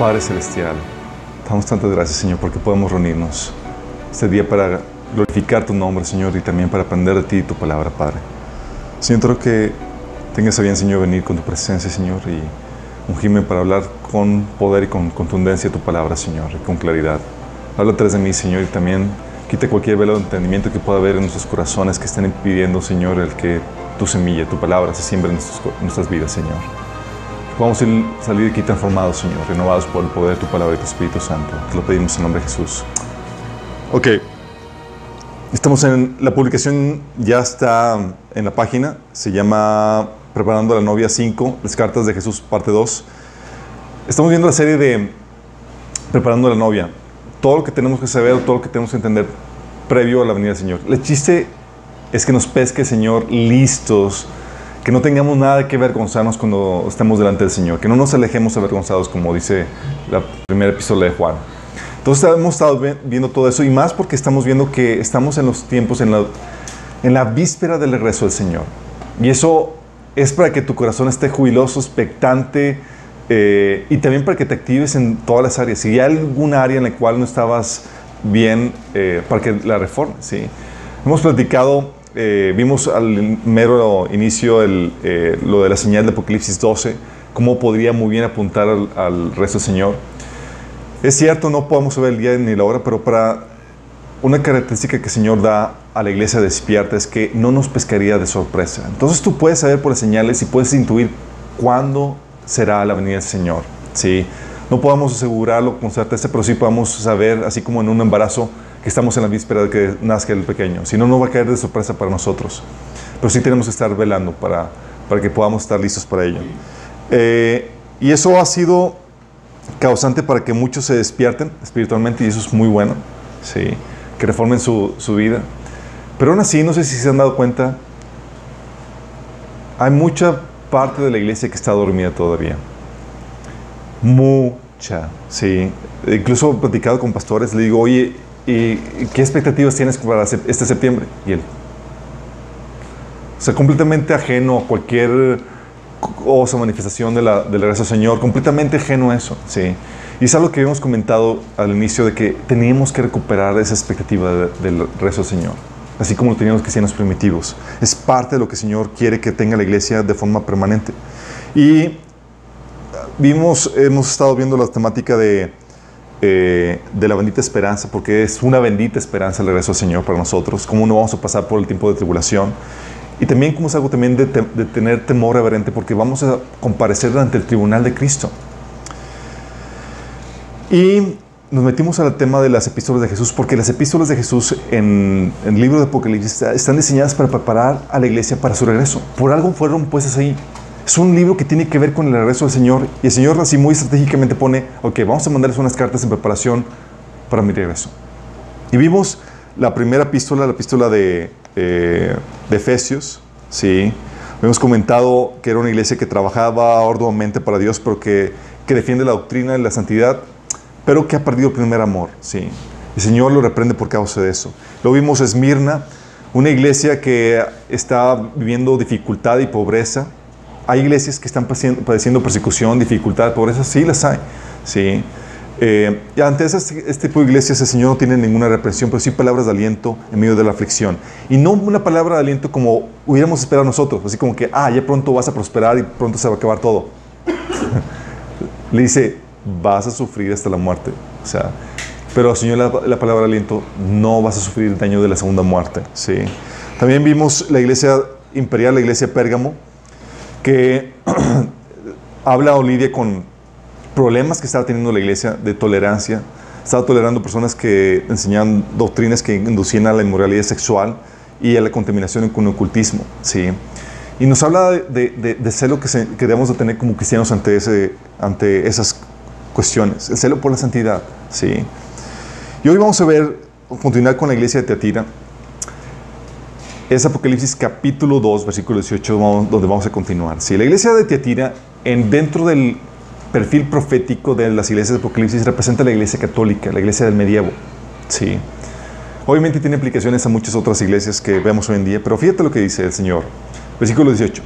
Padre Celestial, damos tantas gracias, Señor, porque podemos reunirnos este día para glorificar tu nombre, Señor, y también para aprender de ti y tu palabra, Padre. Creo que tengas a bien, Señor, venir con tu presencia, Señor, y ungirme para hablar con poder y con contundencia tu palabra, Señor, y con claridad. Habla tras de mí, Señor, y también quita cualquier velo de entendimiento que pueda haber en nuestros corazones que estén impidiendo, Señor, el que tu semilla, tu palabra se siembre en, nuestras vidas, Señor. Podamos salir aquí transformados, Señor, renovados por el poder de tu palabra y tu Espíritu Santo. Te lo pedimos en nombre de Jesús. Ok. Estamos en la publicación, ya está en la página. Se llama Preparando a la novia 5, las cartas de Jesús, parte 2. Estamos viendo la serie de Preparando a la novia. Todo lo que tenemos que saber, todo lo que tenemos que entender previo a la venida del Señor. El chiste es que nos pesque, Señor, listos, que no tengamos nada que avergonzarnos cuando estemos delante del Señor, que no nos alejemos avergonzados, como dice la primera epístola de Juan. Entonces hemos estado viendo todo eso y más porque estamos viendo que estamos en los tiempos, en la, en la víspera del regreso del Señor. Y eso es para que tu corazón esté jubiloso, expectante eh, y también para que te actives en todas las áreas. Si hay alguna área en la cual no estabas bien, eh, para que la reformes. ¿sí? Hemos platicado eh, vimos al mero inicio eh, lo de la señal de Apocalipsis 12, cómo podría muy bien apuntar al, resto del Señor. Es cierto, no podemos saber el día ni la hora, pero para una característica que el Señor da a la iglesia despierta es que no nos pescaría de sorpresa. Entonces tú puedes saber por las señales y puedes intuir cuándo será la venida del Señor. ¿sí? No podemos asegurarlo con certeza, pero sí podemos saber, así como en un embarazo, que estamos en la víspera de que nazca el pequeño. Si no, no va a caer de sorpresa para nosotros. Pero sí tenemos que estar velando para, para que podamos estar listos para ello. Eh, y eso ha sido causante para que muchos se despierten espiritualmente y eso es muy bueno, ¿sí? que reformen su, su vida. Pero aún así, no sé si se han dado cuenta, hay mucha parte de la iglesia que está dormida todavía. Mucha, sí. Incluso he platicado con pastores, le digo, oye, ¿Y qué expectativas tienes para este septiembre? Y él. O sea, completamente ajeno a cualquier cosa, manifestación de la, del regreso del Señor, completamente ajeno a eso, ¿sí? Y es algo que habíamos comentado al inicio de que teníamos que recuperar esa expectativa del regreso del Señor, así como lo teníamos que los primitivos. Es parte de lo que el Señor quiere que tenga la iglesia de forma permanente. Y vimos, hemos estado viendo la temática de eh, de la bendita esperanza, porque es una bendita esperanza el regreso del Señor para nosotros, cómo no vamos a pasar por el tiempo de tribulación. Y también como es algo también de, tener temor reverente, porque vamos a comparecer ante el tribunal de Cristo. Y nos metimos al tema de las epístolas de Jesús, porque las epístolas de Jesús en, en el libro de Apocalipsis están diseñadas para preparar a la iglesia para su regreso. Por algo fueron puestas ahí. Es un libro que tiene que ver con el regreso del Señor. Y el Señor así muy estratégicamente pone, ok, vamos a mandarles unas cartas en preparación para mi regreso. Y vimos la primera epístola, la epístola de, eh, Efesios, ¿sí? Hemos comentado que era una iglesia que trabajaba arduamente para Dios, pero que, que defiende la doctrina y la santidad, pero que ha perdido el primer amor, ¿sí? El Señor lo reprende por causa de eso. Lo vimos Esmirna, una iglesia que está viviendo dificultad y pobreza, hay iglesias que están padeciendo persecución, dificultad, pobreza, sí las hay. Sí. Eh, y ante este, este, tipo de iglesias el Señor no tiene ninguna represión, pero sí palabras de aliento en medio de la aflicción. Y no una palabra de aliento como hubiéramos esperado nosotros, así como que, ah, ya pronto vas a prosperar y pronto se va a acabar todo. Le dice, vas a sufrir hasta la muerte. O sea, pero Señor, la, la, palabra de aliento, no vas a sufrir el daño de la segunda muerte. ¿sí? También vimos la iglesia imperial, la iglesia Pérgamo, que habla o con problemas que estaba teniendo la iglesia de tolerancia. Estaba tolerando personas que enseñaban doctrinas que inducían a la inmoralidad sexual y a la contaminación con el ocultismo. ¿sí? Y nos habla de, celo que, debemos de tener como cristianos ante, ante esas cuestiones. El celo por la santidad. ¿sí? Y hoy vamos a ver, continuar con la iglesia de Teatira es Apocalipsis capítulo 2, versículo 18, donde vamos a continuar. Si la iglesia de Tiatira, en, dentro del perfil profético de las iglesias de Apocalipsis, representa la iglesia católica, la iglesia del medievo. Sí. Obviamente tiene implicaciones a muchas otras iglesias que vemos hoy en día, pero fíjate lo que dice el Señor. Versículo 18.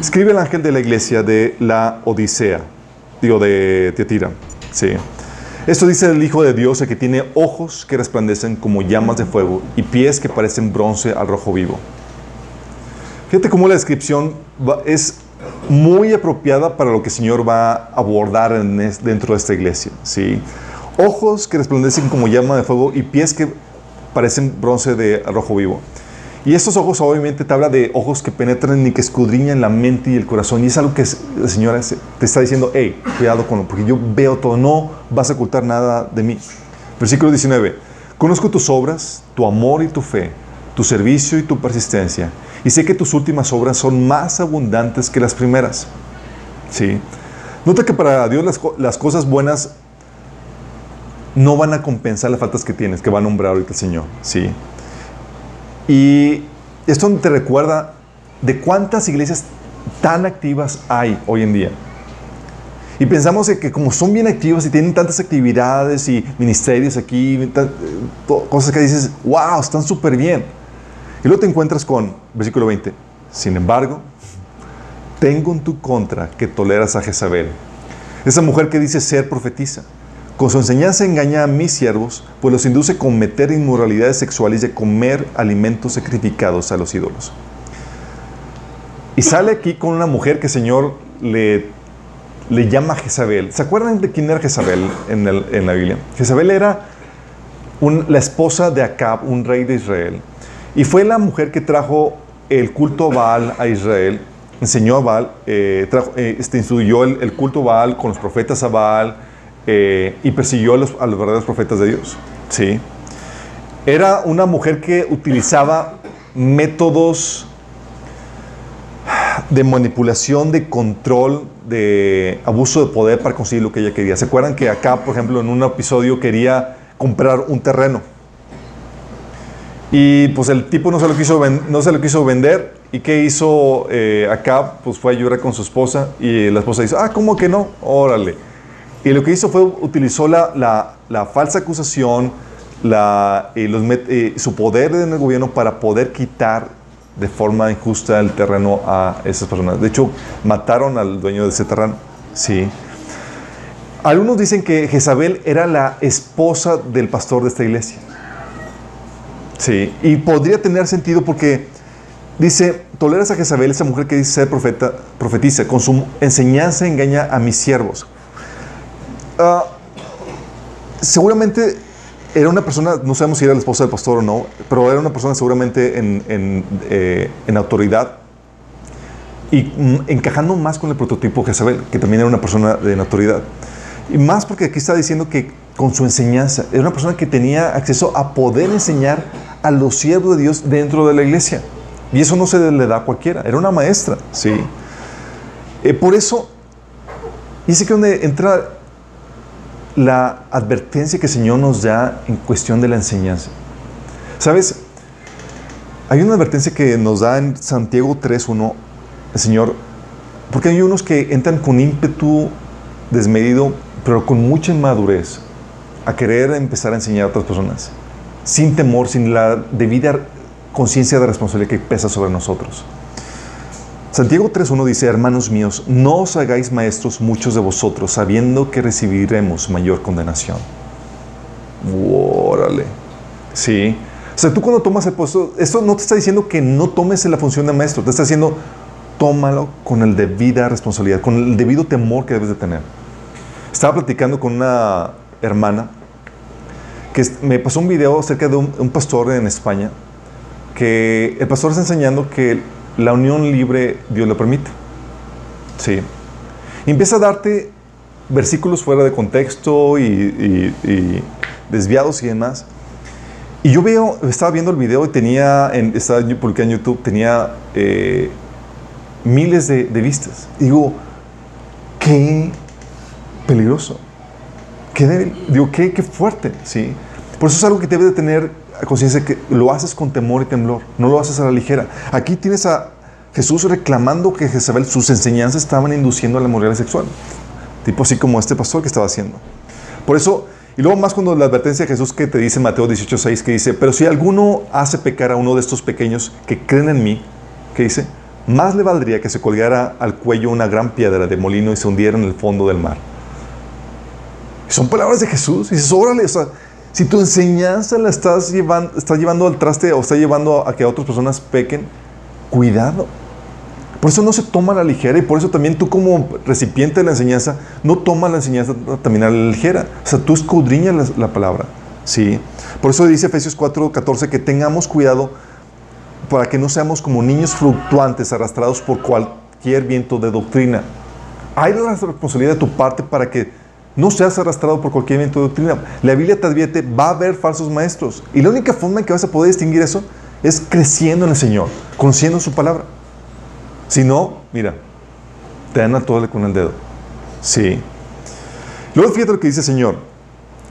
Escribe el ángel de la iglesia de la Odisea, digo, de Tiatira. Sí. Esto dice el Hijo de Dios, el que tiene ojos que resplandecen como llamas de fuego y pies que parecen bronce al rojo vivo. Fíjate cómo la descripción es muy apropiada para lo que el Señor va a abordar dentro de esta iglesia. ¿sí? Ojos que resplandecen como llama de fuego y pies que parecen bronce de rojo vivo. Y estos ojos obviamente te habla de ojos que penetran y que escudriñan la mente y el corazón. Y es algo que la Señora te está diciendo, hey, cuidado con lo, porque yo veo todo, no vas a ocultar nada de mí. Versículo 19, conozco tus obras, tu amor y tu fe, tu servicio y tu persistencia. Y sé que tus últimas obras son más abundantes que las primeras. ¿Sí? Nota que para Dios las, cosas buenas no van a compensar las faltas que tienes, que va a nombrar ahorita el Señor. ¿Sí? Y esto te recuerda de cuántas iglesias tan activas hay hoy en día. Y pensamos que como son bien activas y tienen tantas actividades y ministerios aquí, cosas que dices, wow, están súper bien. Y luego te encuentras con, versículo 20, sin embargo, tengo en tu contra que toleras a Jezabel, esa mujer que dice ser profetiza con su enseñanza engaña a mis siervos, pues los induce a cometer inmoralidades sexuales y a comer alimentos sacrificados a los ídolos. Y sale aquí con una mujer que el Señor le, le llama Jezabel. ¿Se acuerdan de quién era Jezabel en, la Biblia? Jezabel era la esposa de Acab, un rey de Israel. Y fue la mujer que trajo el culto Baal a Israel. Enseñó a Baal, eh, eh, este, el, culto Baal con los profetas a eh, y persiguió a los, a los, verdaderos profetas de Dios. ¿sí? Era una mujer que utilizaba métodos de manipulación, de control, de abuso de poder para conseguir lo que ella quería. ¿Se acuerdan que acá, por ejemplo, en un episodio quería comprar un terreno? Y pues el tipo no se lo quiso, no se lo quiso vender. ¿Y qué hizo eh, acá? Pues fue a llorar con su esposa y la esposa dice, ah, ¿cómo que no? Órale. Y lo que hizo fue utilizó la, la, falsa acusación, la, los, su poder en el gobierno para poder quitar de forma injusta el terreno a esas personas. De hecho, mataron al dueño de ese terreno. Sí. Algunos dicen que Jezabel era la esposa del pastor de esta iglesia. Sí, y podría tener sentido porque dice, toleras a Jezabel, esa mujer que dice ser profeta, profetiza, con su enseñanza engaña a mis siervos. Ah, seguramente era una persona, no sabemos si era la esposa del pastor o no, pero era una persona seguramente en, eh, autoridad y mm, encajando más con el prototipo Jezabel, que también era una persona de autoridad. Y más porque aquí está diciendo que con su enseñanza, era una persona que tenía acceso a poder enseñar a los siervos de Dios dentro de la iglesia. Y eso no se le da a cualquiera, era una maestra, ¿sí? Eh, por eso, dice que donde entra la advertencia que el Señor nos da en cuestión de la enseñanza. ¿Sabes? Hay una advertencia que nos da en Santiago 3.1 el Señor, porque hay unos que entran con ímpetu desmedido, pero con mucha inmadurez, a querer empezar a enseñar a otras personas, sin temor, sin la debida conciencia de responsabilidad que pesa sobre nosotros. Santiago 3.1 dice, hermanos míos, no os hagáis maestros muchos de vosotros, sabiendo que recibiremos mayor condenación. Órale. Sí. O sea, tú cuando tomas el puesto, esto no te está diciendo que no tomes la función de maestro, te está diciendo, tómalo con el debida responsabilidad, con el debido temor que debes de tener. Estaba platicando con una hermana que me pasó un video acerca de un, un pastor en España, que el pastor está enseñando que la unión libre Dios lo permite. Sí. empieza a darte versículos fuera de contexto y, desviados y demás. Y yo veo, estaba viendo el video y tenía, en, estaba publicado en YouTube, tenía eh, miles de, vistas. digo, qué peligroso. Qué Digo, qué, qué fuerte, ¿sí? Por eso es algo que debe de tener conciencia que lo haces con temor y temblor, no lo haces a la ligera. Aquí tienes a Jesús reclamando que Jezabel, sus enseñanzas estaban induciendo a la moralidad sexual, tipo así como este pastor que estaba haciendo. Por eso, y luego más cuando la advertencia de Jesús que te dice Mateo 18:6, que dice, pero si alguno hace pecar a uno de estos pequeños que creen en mí, que dice, más le valdría que se colgara al cuello una gran piedra de molino y se hundiera en el fondo del mar. Son palabras de Jesús. Y dices, órale, o sea, si tu enseñanza la estás llevando, estás llevando al traste o está llevando a que otras personas pequen, cuidado. Por eso no se toma la ligera y por eso también tú como recipiente de la enseñanza no tomas la enseñanza también a la ligera. O sea, tú escudriñas la, la palabra. ¿sí? Por eso dice Efesios 4, 14 que tengamos cuidado para que no seamos como niños fluctuantes arrastrados por cualquier viento de doctrina. Hay la responsabilidad de tu parte para que no seas arrastrado por cualquier viento de doctrina. La Biblia te advierte, va a haber falsos maestros. Y la única forma en que vas a poder distinguir eso es creciendo en el Señor, conociendo su palabra. Si no, mira, te dan a todo con el dedo. Sí. Luego fíjate lo que dice el Señor.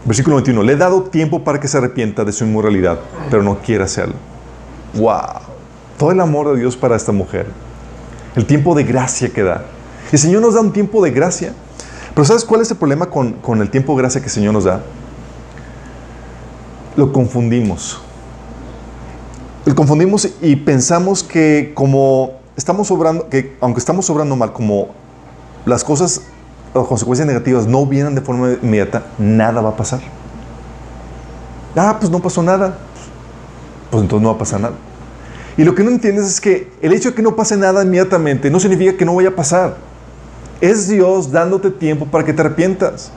Versículo 21. Le he dado tiempo para que se arrepienta de su inmoralidad, pero no quiere hacerlo. ¡Wow! Todo el amor de Dios para esta mujer. El tiempo de gracia que da. El Señor nos da un tiempo de gracia. Pero ¿sabes cuál es el problema con, con el tiempo de gracia que el Señor nos da? Lo confundimos. Lo confundimos y pensamos que como estamos que aunque estamos obrando mal, como las cosas, las consecuencias negativas no vienen de forma inmediata, nada va a pasar. Ah, pues no pasó nada. Pues entonces no va a pasar nada. Y lo que no entiendes es que el hecho de que no pase nada inmediatamente no significa que no vaya a pasar. Es Dios dándote tiempo para que te arrepientas.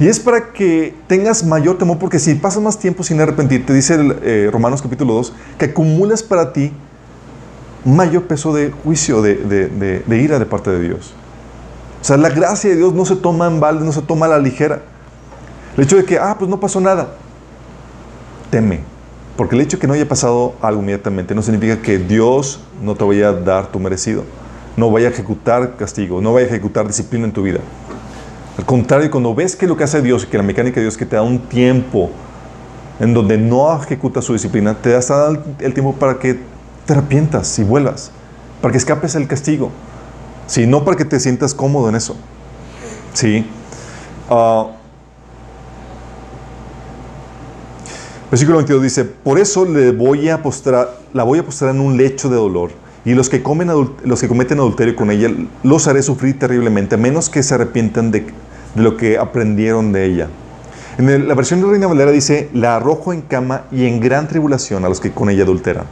Y es para que tengas mayor temor, porque si pasas más tiempo sin arrepentirte, dice el, eh, Romanos capítulo 2, que acumulas para ti mayor peso de juicio, de, de, de, ira de parte de Dios. O sea, la gracia de Dios no se toma en balde, no se toma a la ligera. El hecho de que, ah, pues no pasó nada, teme. Porque el hecho de que no haya pasado algo inmediatamente no significa que Dios no te vaya a dar tu merecido, no vaya a ejecutar castigo, no vaya a ejecutar disciplina en tu vida. Al contrario, cuando ves que lo que hace Dios, que la mecánica de Dios que te da un tiempo en donde no ejecuta su disciplina, te da el tiempo para que te arrepientas y vuelvas, para que escapes el castigo. Sí, no para que te sientas cómodo en eso. Sí. Uh, versículo 22 dice, por eso le voy a postrar, la voy a postrar en un lecho de dolor, y los que, comen los que cometen adulterio con ella, los haré sufrir terriblemente, menos que se arrepientan de, de lo que aprendieron de ella. En la versión de Reina Valera dice, la arrojo en cama y en gran tribulación a los que con ella adulteran.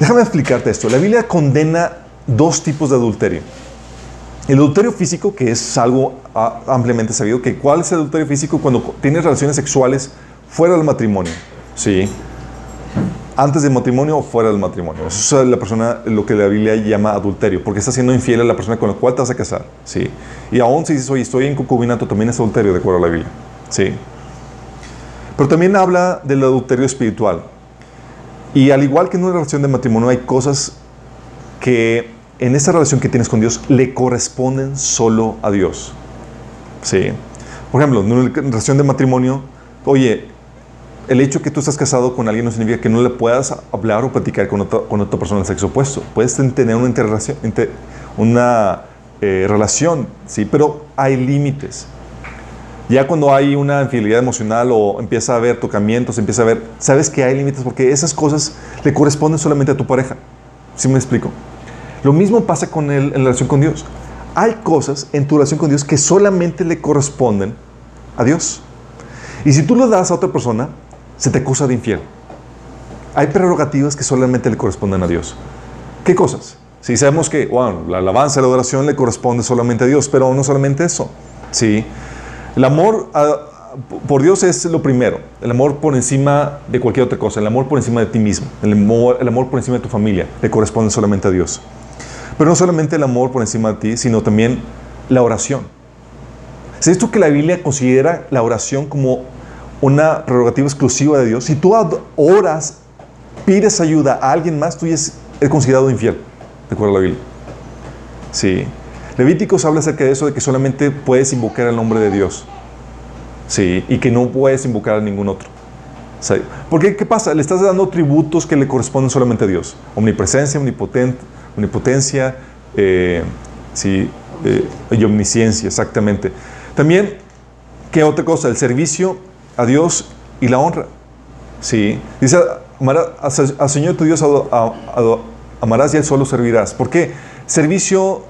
Déjame explicarte esto. La Biblia condena dos tipos de adulterio. El adulterio físico, que es algo ah, ampliamente sabido, que cuál es el adulterio físico cuando tienes relaciones sexuales fuera del matrimonio. Sí. Antes del matrimonio o fuera del matrimonio. Eso es la persona, lo que la Biblia llama adulterio, porque está siendo infiel a la persona con la cual te vas a casar. Sí. Y aún si dices, oye, estoy en concubinato, también es adulterio, de acuerdo a la Biblia. Sí. Pero también habla del adulterio espiritual. Y al igual que en una relación de matrimonio hay cosas que en esa relación que tienes con Dios le corresponden solo a Dios. Sí. Por ejemplo, en una relación de matrimonio, oye, el hecho que tú estás casado con alguien no significa que no le puedas hablar o platicar con otra, persona del sexo opuesto. Puedes tener una, interrelación, una eh, relación, sí, pero hay límites. Ya cuando hay una infidelidad emocional o empieza a haber tocamientos, empieza a ver, sabes que hay límites porque esas cosas le corresponden solamente a tu pareja. ¿Sí me explico? Lo mismo pasa con la relación con Dios. Hay cosas en tu relación con Dios que solamente le corresponden a Dios. Y si tú lo das a otra persona, se te acusa de infiel. Hay prerrogativas que solamente le corresponden a Dios. ¿Qué cosas? Si sabemos que, bueno, la alabanza, la adoración le corresponde solamente a Dios, pero no solamente eso. Sí. El amor por Dios es lo primero. El amor por encima de cualquier otra cosa. El amor por encima de ti mismo. El amor, por encima de tu familia. Le corresponde solamente a Dios. Pero no solamente el amor por encima de ti, sino también la oración. ¿Es esto que la Biblia considera la oración como una prerrogativa exclusiva de Dios? Si tú oras, pides ayuda a alguien más, tú ya es considerado infiel. ¿De acuerdo a la Biblia? Sí. Levíticos habla acerca de eso, de que solamente puedes invocar el nombre de Dios. Sí, y que no puedes invocar a ningún otro. Porque, ¿qué pasa? Le estás dando tributos que le corresponden solamente a Dios. Omnipresencia, omnipotencia, eh, sí, eh, y omnisciencia, exactamente. También, ¿qué otra cosa? El servicio a Dios y la honra. Sí. Dice, al Señor tu Dios amarás y Él solo servirás. ¿Por qué? Servicio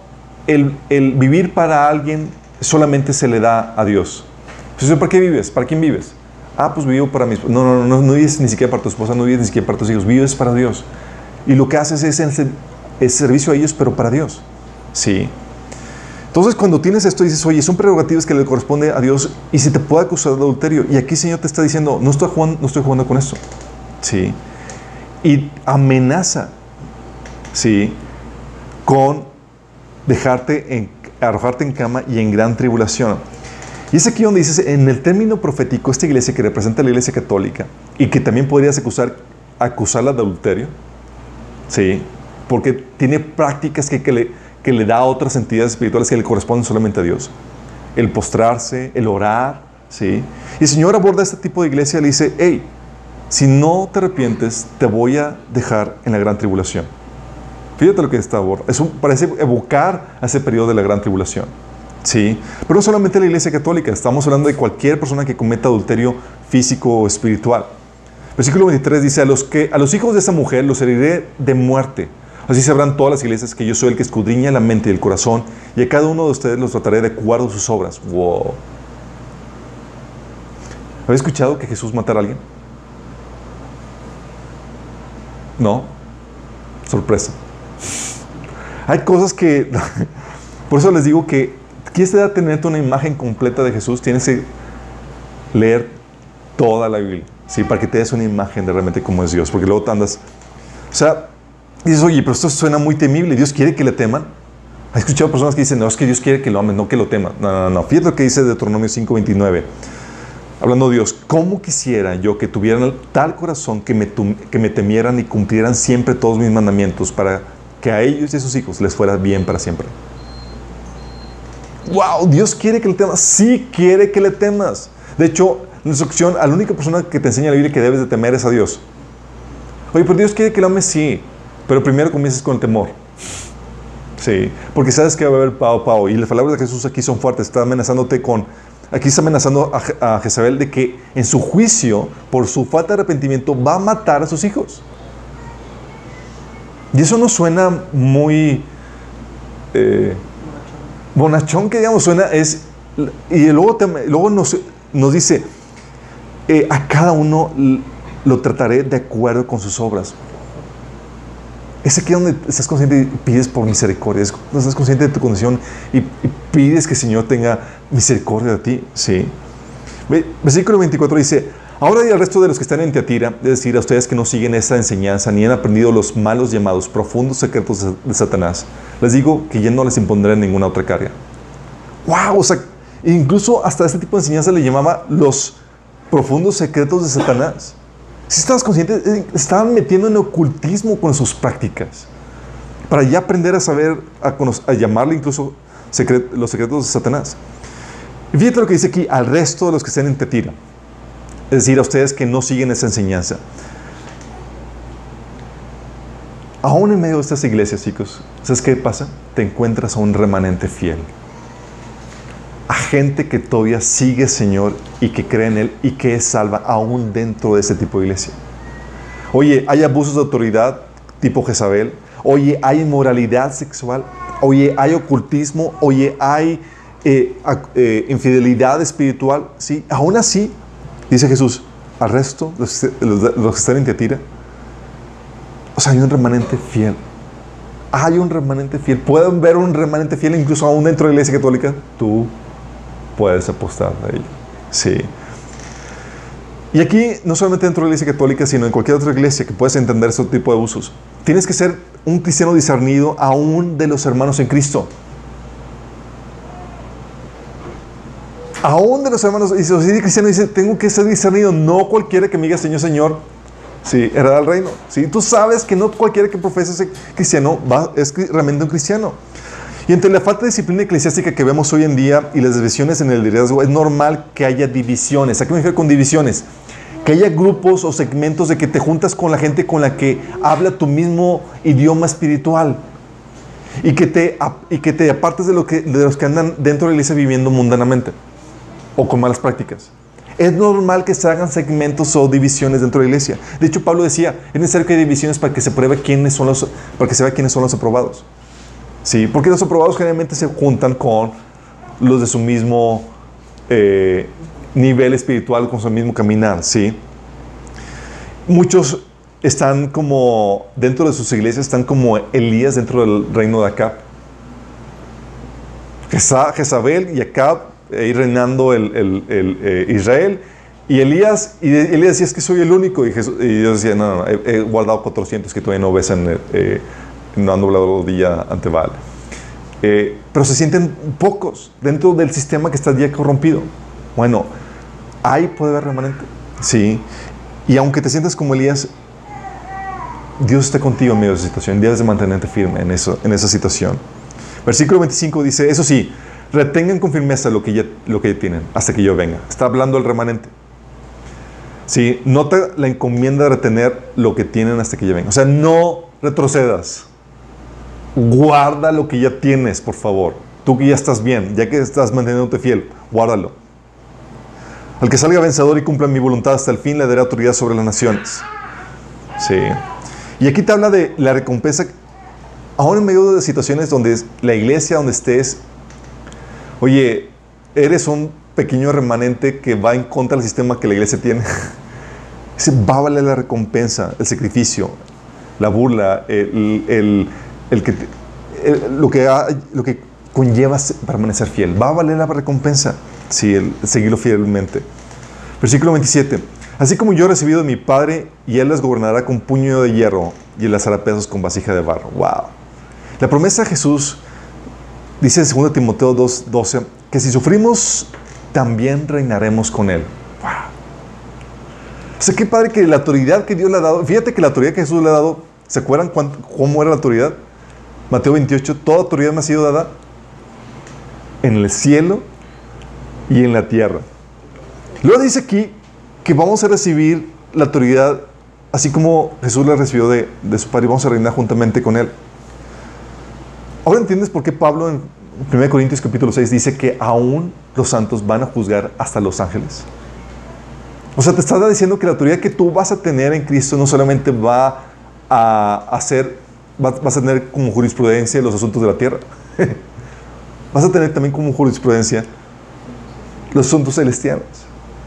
el, el vivir para alguien solamente se le da a Dios. Entonces, ¿para qué vives? ¿Para quién vives? Ah, pues vivo para mis... No, no, no, no vives ni siquiera para tu esposa, no vives ni siquiera para tus hijos, vives para Dios. Y lo que haces es el, servicio a ellos, pero para Dios. Sí. Entonces, cuando tienes esto, dices, oye, son prerrogativas que le corresponde a Dios y se te puede acusar de adulterio. Y aquí el Señor te está diciendo, no estoy jugando, no estoy jugando con esto. Sí. Y amenaza, sí, con dejarte en, arrojarte en cama y en gran tribulación. Y es aquí donde dices, en el término profético, esta iglesia que representa a la iglesia católica y que también podrías acusar, acusarla de adulterio, ¿sí? Porque tiene prácticas que, que, le, que le da a otras entidades espirituales que le corresponden solamente a Dios. El postrarse, el orar, ¿sí? Y el Señor aborda este tipo de iglesia y le dice, hey, si no te arrepientes, te voy a dejar en la gran tribulación. Fíjate lo que está aborda. Parece evocar ese periodo de la gran tribulación. Sí, pero no solamente la iglesia católica, estamos hablando de cualquier persona que cometa adulterio físico o espiritual. Versículo 23 dice, a los, que, a los hijos de esa mujer los heriré de muerte. Así sabrán todas las iglesias que yo soy el que escudriña la mente y el corazón, y a cada uno de ustedes los trataré de acuerdo a sus obras. Wow. ¿Habéis escuchado que Jesús matara a alguien? No. Sorpresa. Hay cosas que... Por eso les digo que quieres tenerte una imagen completa de Jesús, tienes que leer toda la Biblia, ¿sí? Para que te des una imagen de realmente cómo es Dios, porque luego te andas, o sea, dices, oye, pero esto suena muy temible, Dios quiere que le teman. ¿Has escuchado personas que dicen, no, es que Dios quiere que lo amen, no que lo teman? No, no, no. Fíjate lo que dice Deuteronomio 5:29. Hablando de Dios, ¿cómo quisiera yo que tuvieran tal corazón que me, que me temieran y cumplieran siempre todos mis mandamientos para que a ellos y a sus hijos les fuera bien para siempre? wow, Dios quiere que le temas. Sí quiere que le temas. De hecho, en instrucción, a la única persona que te enseña la Biblia que debes de temer es a Dios. Oye, pero Dios quiere que lo ames, sí. Pero primero comiences con el temor. Sí, porque sabes que va a haber pao, pao. Y las palabras de Jesús aquí son fuertes. Está amenazándote con. Aquí está amenazando a, a Jezabel de que en su juicio, por su falta de arrepentimiento, va a matar a sus hijos. Y eso no suena muy. Eh, bonachón que digamos suena es, y luego, luego nos, nos dice, eh, a cada uno lo trataré de acuerdo con sus obras. Es aquí donde estás consciente y pides por misericordia, estás consciente de tu condición y, pides que el Señor tenga misericordia de ti. Sí. Versículo 24 dice, ahora y al resto de los que están en Teatira, es decir, a ustedes que no siguen esa enseñanza ni han aprendido los malos llamados profundos secretos de Satanás, les digo que ya no les impondré ninguna otra carga. ¡Wow! O sea, incluso hasta este tipo de enseñanza le llamaba los profundos secretos de Satanás. Si estabas consciente, eh, estaban metiendo en ocultismo con sus prácticas. Para ya aprender a saber, a, llamarle incluso los secretos de Satanás. Y fíjate lo que dice aquí al resto de los que estén en Tetira. Es decir, a ustedes que no siguen esa enseñanza. Aún en medio de estas iglesias, chicos, ¿sabes qué pasa? Te encuentras a un remanente fiel. A gente que todavía sigue Señor y que cree en Él y que es salva aún dentro de ese tipo de iglesia. Oye, hay abusos de autoridad tipo Jezabel. Oye, hay inmoralidad sexual. Oye, hay ocultismo. Oye, hay eh, eh, infidelidad espiritual. Sí, aún así, dice Jesús, al resto, los, los que están en Teatira, o sea, hay un remanente fiel. Hay un remanente fiel. Pueden ver un remanente fiel incluso aún dentro de la iglesia católica. Tú puedes apostar a ello. Sí. Y aquí, no solamente dentro de la iglesia católica, sino en cualquier otra iglesia que puedas entender ese tipo de usos, tienes que ser un cristiano discernido aún de los hermanos en Cristo. Aún de los hermanos, y si el cristiano dice, tengo que ser discernido, no cualquiera que me diga Señor, Señor, Sí, era el reino. Sí, tú sabes que no cualquiera que profese ese cristiano va, es realmente un cristiano. Y entre la falta de disciplina eclesiástica que vemos hoy en día y las divisiones en el liderazgo, es normal que haya divisiones. ¿A qué me refiero con divisiones? Que haya grupos o segmentos de que te juntas con la gente con la que habla tu mismo idioma espiritual. Y que te, y que te apartes de, los que andan dentro de la iglesia viviendo mundanamente o con malas prácticas. Es normal que se hagan segmentos o divisiones dentro de la iglesia. De hecho, Pablo decía, es necesario que haya divisiones para que se pruebe quiénes son los, para que se vea quiénes son los aprobados. Sí, porque los aprobados generalmente se juntan con los de su mismo eh, nivel espiritual, con su mismo caminar, ¿sí? Muchos están como, dentro de sus iglesias, están como Elías dentro del reino de Acab. Jezabel y Acab ahí reinando el, eh, Israel. Y Elías, y Elías decía, es que soy el único. Y, Jesús, y Dios decía, no, no, he, guardado 400 que todavía no besan, eh, no han doblado rodilla ante Baal. Eh, pero se sienten pocos dentro del sistema que está ya corrompido. Bueno, ahí puede haber remanente. Sí. Y aunque te sientas como Elías, Dios está contigo en medio de esa situación. Debes de mantenerte firme en, eso, en esa situación. Versículo 25 dice, eso sí, retengan con firmeza lo que ya, lo que tienen hasta que yo venga. Está hablando el remanente. Sí, nota la encomienda retener lo que tienen hasta que yo venga. O sea, no retrocedas. Guarda lo que ya tienes, por favor. Tú que ya estás bien, ya que estás manteniéndote fiel, guárdalo. Al que salga vencedor y cumpla mi voluntad hasta el fin, le daré autoridad sobre las naciones. Sí. Y aquí te habla de la recompensa, aún en medio de situaciones donde la iglesia, donde estés, oye, eres un pequeño remanente que va en contra del sistema que la iglesia tiene. Ese va la recompensa, el sacrificio, la burla, el, que, lo, que lo que conlleva permanecer fiel. Va a valer la recompensa si el seguirlo fielmente. Versículo 27. Así como yo he recibido de mi Padre, y Él les gobernará con puño de hierro y las hará pedazos con vasija de barro. ¡Wow! La promesa de Jesús dice en 2 Timoteo 2.12 que si sufrimos, también reinaremos con Él. ¡Wow! O sea, qué padre que la autoridad que Dios le ha dado, fíjate que la autoridad que Jesús le ha dado, ¿se acuerdan cómo era la autoridad? Mateo 28, toda autoridad me ha sido dada en el cielo y en la tierra. Luego dice aquí que vamos a recibir la autoridad así como Jesús la recibió de, su Padre y vamos a reinar juntamente con Él. Ahora entiendes por qué Pablo en 1 Corintios capítulo 6 dice que aún los santos van a juzgar hasta los ángeles. O sea, te está diciendo que la autoridad que tú vas a tener en Cristo no solamente va a hacer, vas a tener como jurisprudencia los asuntos de la tierra, vas a tener también como jurisprudencia los asuntos celestiales,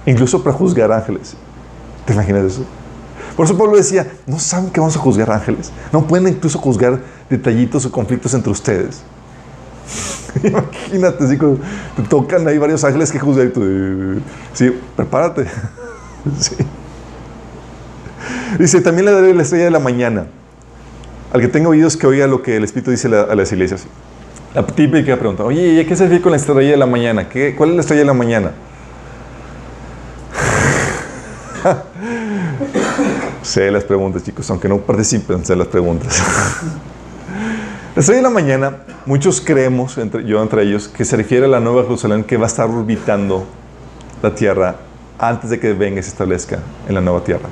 incluso para juzgar ángeles. ¿Te imaginas eso? Por eso Pablo decía, no saben que vamos a juzgar ángeles. No pueden incluso juzgar detallitos o conflictos entre ustedes. Imagínate, si te tocan ahí varios ángeles que juzgar y sí, prepárate. Dice, también le daré la estrella de la mañana. Al que tenga oídos que oiga lo que el Espíritu dice a las iglesias. La típica pregunta, oye, ¿qué se con la estrella de la mañana? ¿Qué, ¿Cuál es la estrella de la mañana? sé las preguntas, chicos, aunque no participen, sé las preguntas. la estrella de la mañana, muchos creemos, entre, yo entre ellos, que se refiere a la nueva Jerusalén que va a estar orbitando la tierra antes de que venga y se establezca en la nueva tierra.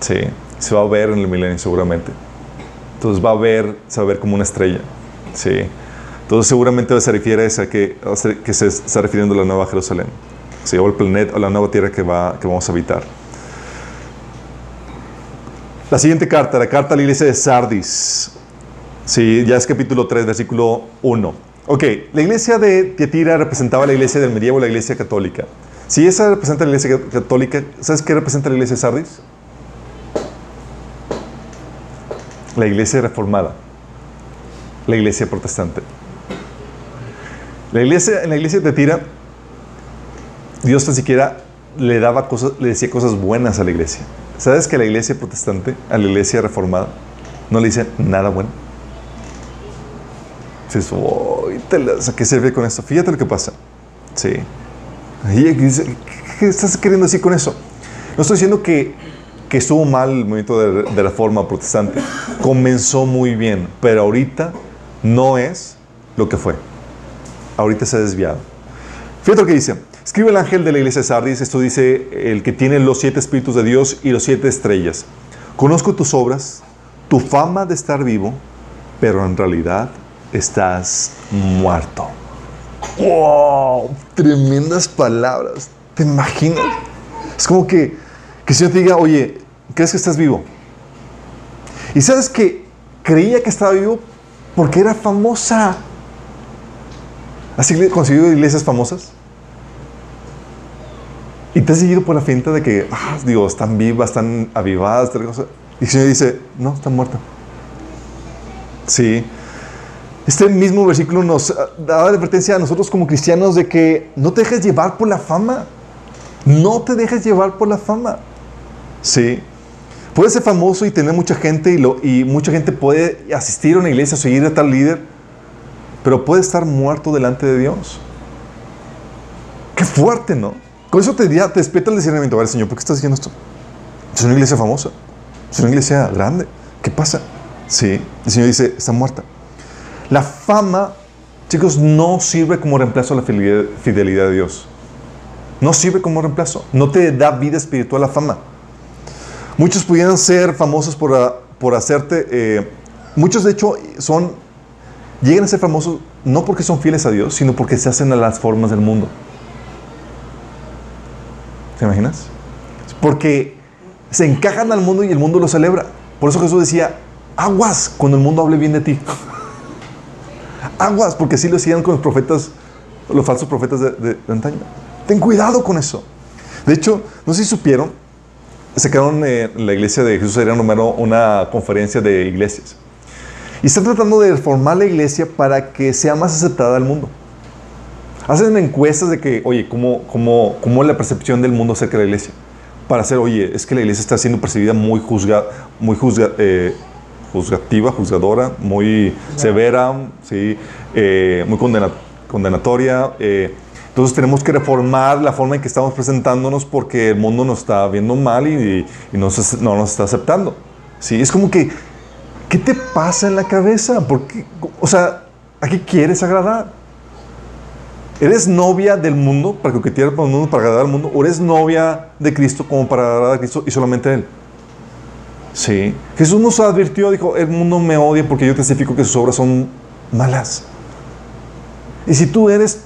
Sí, se va a ver en el milenio seguramente. Entonces va a ver, se va a ver como una estrella. Sí. Entonces seguramente se refiere a esa que, que se está refiriendo a la nueva Jerusalén. Sí, o el planeta, o la nueva tierra que, va, que vamos a habitar. La siguiente carta, la carta a la iglesia de Sardis. Sí, ya es capítulo 3, versículo 1. Ok, la iglesia de Tiatira representaba la iglesia del medievo, la iglesia católica. Si esa representa la iglesia católica, ¿sabes qué representa la iglesia de Sardis? La iglesia reformada, la iglesia protestante. La iglesia, en la iglesia de Tira, Dios tan siquiera le daba cosas, le decía cosas buenas a la iglesia. ¿Sabes que la iglesia protestante, a la iglesia reformada, no le dice nada bueno? Dices, ¿a qué con esto? Fíjate lo que pasa. Sí. ¿Qué estás queriendo decir con eso? No estoy diciendo que, que estuvo mal el movimiento de, de reforma protestante. Comenzó muy bien, pero ahorita no es lo que fue. Ahorita se ha desviado. Fíjate lo que dice. Escribe el ángel de la iglesia de Sardis. Esto dice el que tiene los siete espíritus de Dios y los siete estrellas. Conozco tus obras, tu fama de estar vivo, pero en realidad estás muerto. ¡Wow! Tremendas palabras. ¿Te imaginas? Es como que, que el te diga, oye, ¿crees que estás vivo? Y sabes que creía que estaba vivo, Porque era famosa. ¿Has conseguido iglesias famosas? Y te has seguido por la finta de que, ah, digo, están vivas, están avivadas, Y el Señor dice, no, están muertas. Sí. Este mismo versículo nos da advertencia a nosotros como cristianos de que no te dejes llevar por la fama. No te dejes llevar por la fama. Sí. Puedes ser famoso y tener mucha gente y, mucha gente puede asistir a una iglesia, seguir a tal líder, pero puede estar muerto delante de Dios. Qué fuerte, ¿no? Con eso te, te despierta el discernimiento. Ver, Señor, ¿por qué estás diciendo esto? Es una iglesia famosa. Es una iglesia grande. ¿Qué pasa? Sí. El Señor dice, está muerta. La fama, chicos, no sirve como reemplazo a la fidelidad de Dios. No sirve como reemplazo. No te da vida espiritual la fama. Muchos pudieran ser famosos por, ah, por hacerte... Eh, muchos, de hecho, son... Llegan a ser famosos no porque son fieles a Dios, sino porque se hacen a las formas del mundo. ¿Te imaginas? Porque se encajan al mundo y el mundo lo celebra. Por eso Jesús decía, aguas cuando el mundo hable bien de ti. aguas, porque así lo hacían con los profetas, los falsos profetas de, antaño. Ten cuidado con eso. De hecho, no sé si supieron, se quedaron en la iglesia de Jesús Adrián Romero una conferencia de iglesias. Y están tratando de reformar la iglesia para que sea más aceptada al mundo. Hacen encuestas de que, oye, ¿cómo, cómo, cómo es la percepción del mundo acerca de la iglesia? Para hacer, oye, es que la iglesia está siendo percibida muy, juzga, muy juzga, eh, juzgativa, juzgadora, muy severa, ¿sí? Eh, muy condenatoria. Eh, entonces tenemos que reformar la forma en que estamos presentándonos porque el mundo nos está viendo mal y, no, no, nos está aceptando. ¿sí? Es como que, ¿qué te pasa en la cabeza? Porque, o sea, ¿a qué quieres agradar? ¿Eres novia del mundo para coquetear con el mundo, para agradar al mundo? ¿O eres novia de Cristo como para agradar a Cristo y solamente a Él? Sí. Jesús nos advirtió, dijo, el mundo me odia porque yo testifico que sus obras son malas. Y si tú eres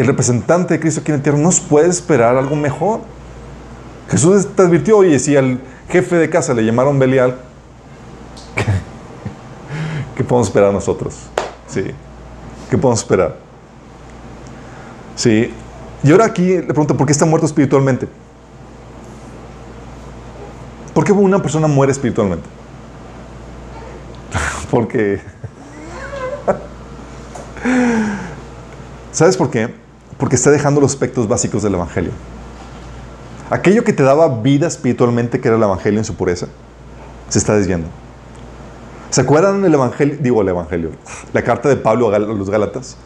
el representante de Cristo aquí en la tierra, no puedes esperar algo mejor. Jesús te advirtió, oye, si al jefe de casa le llamaron Belial, ¿qué podemos esperar nosotros? Sí. ¿Qué podemos esperar? Sí. Y ahora aquí le pregunto, ¿por qué está muerto espiritualmente? ¿Por qué una persona muere espiritualmente? Porque... ¿Sabes por qué? Porque está dejando los aspectos básicos del Evangelio. Aquello que te daba vida espiritualmente, que era el Evangelio en su pureza, se está desviando. ¿Se acuerdan del Evangelio? Digo el Evangelio. La carta de Pablo a los Gálatas.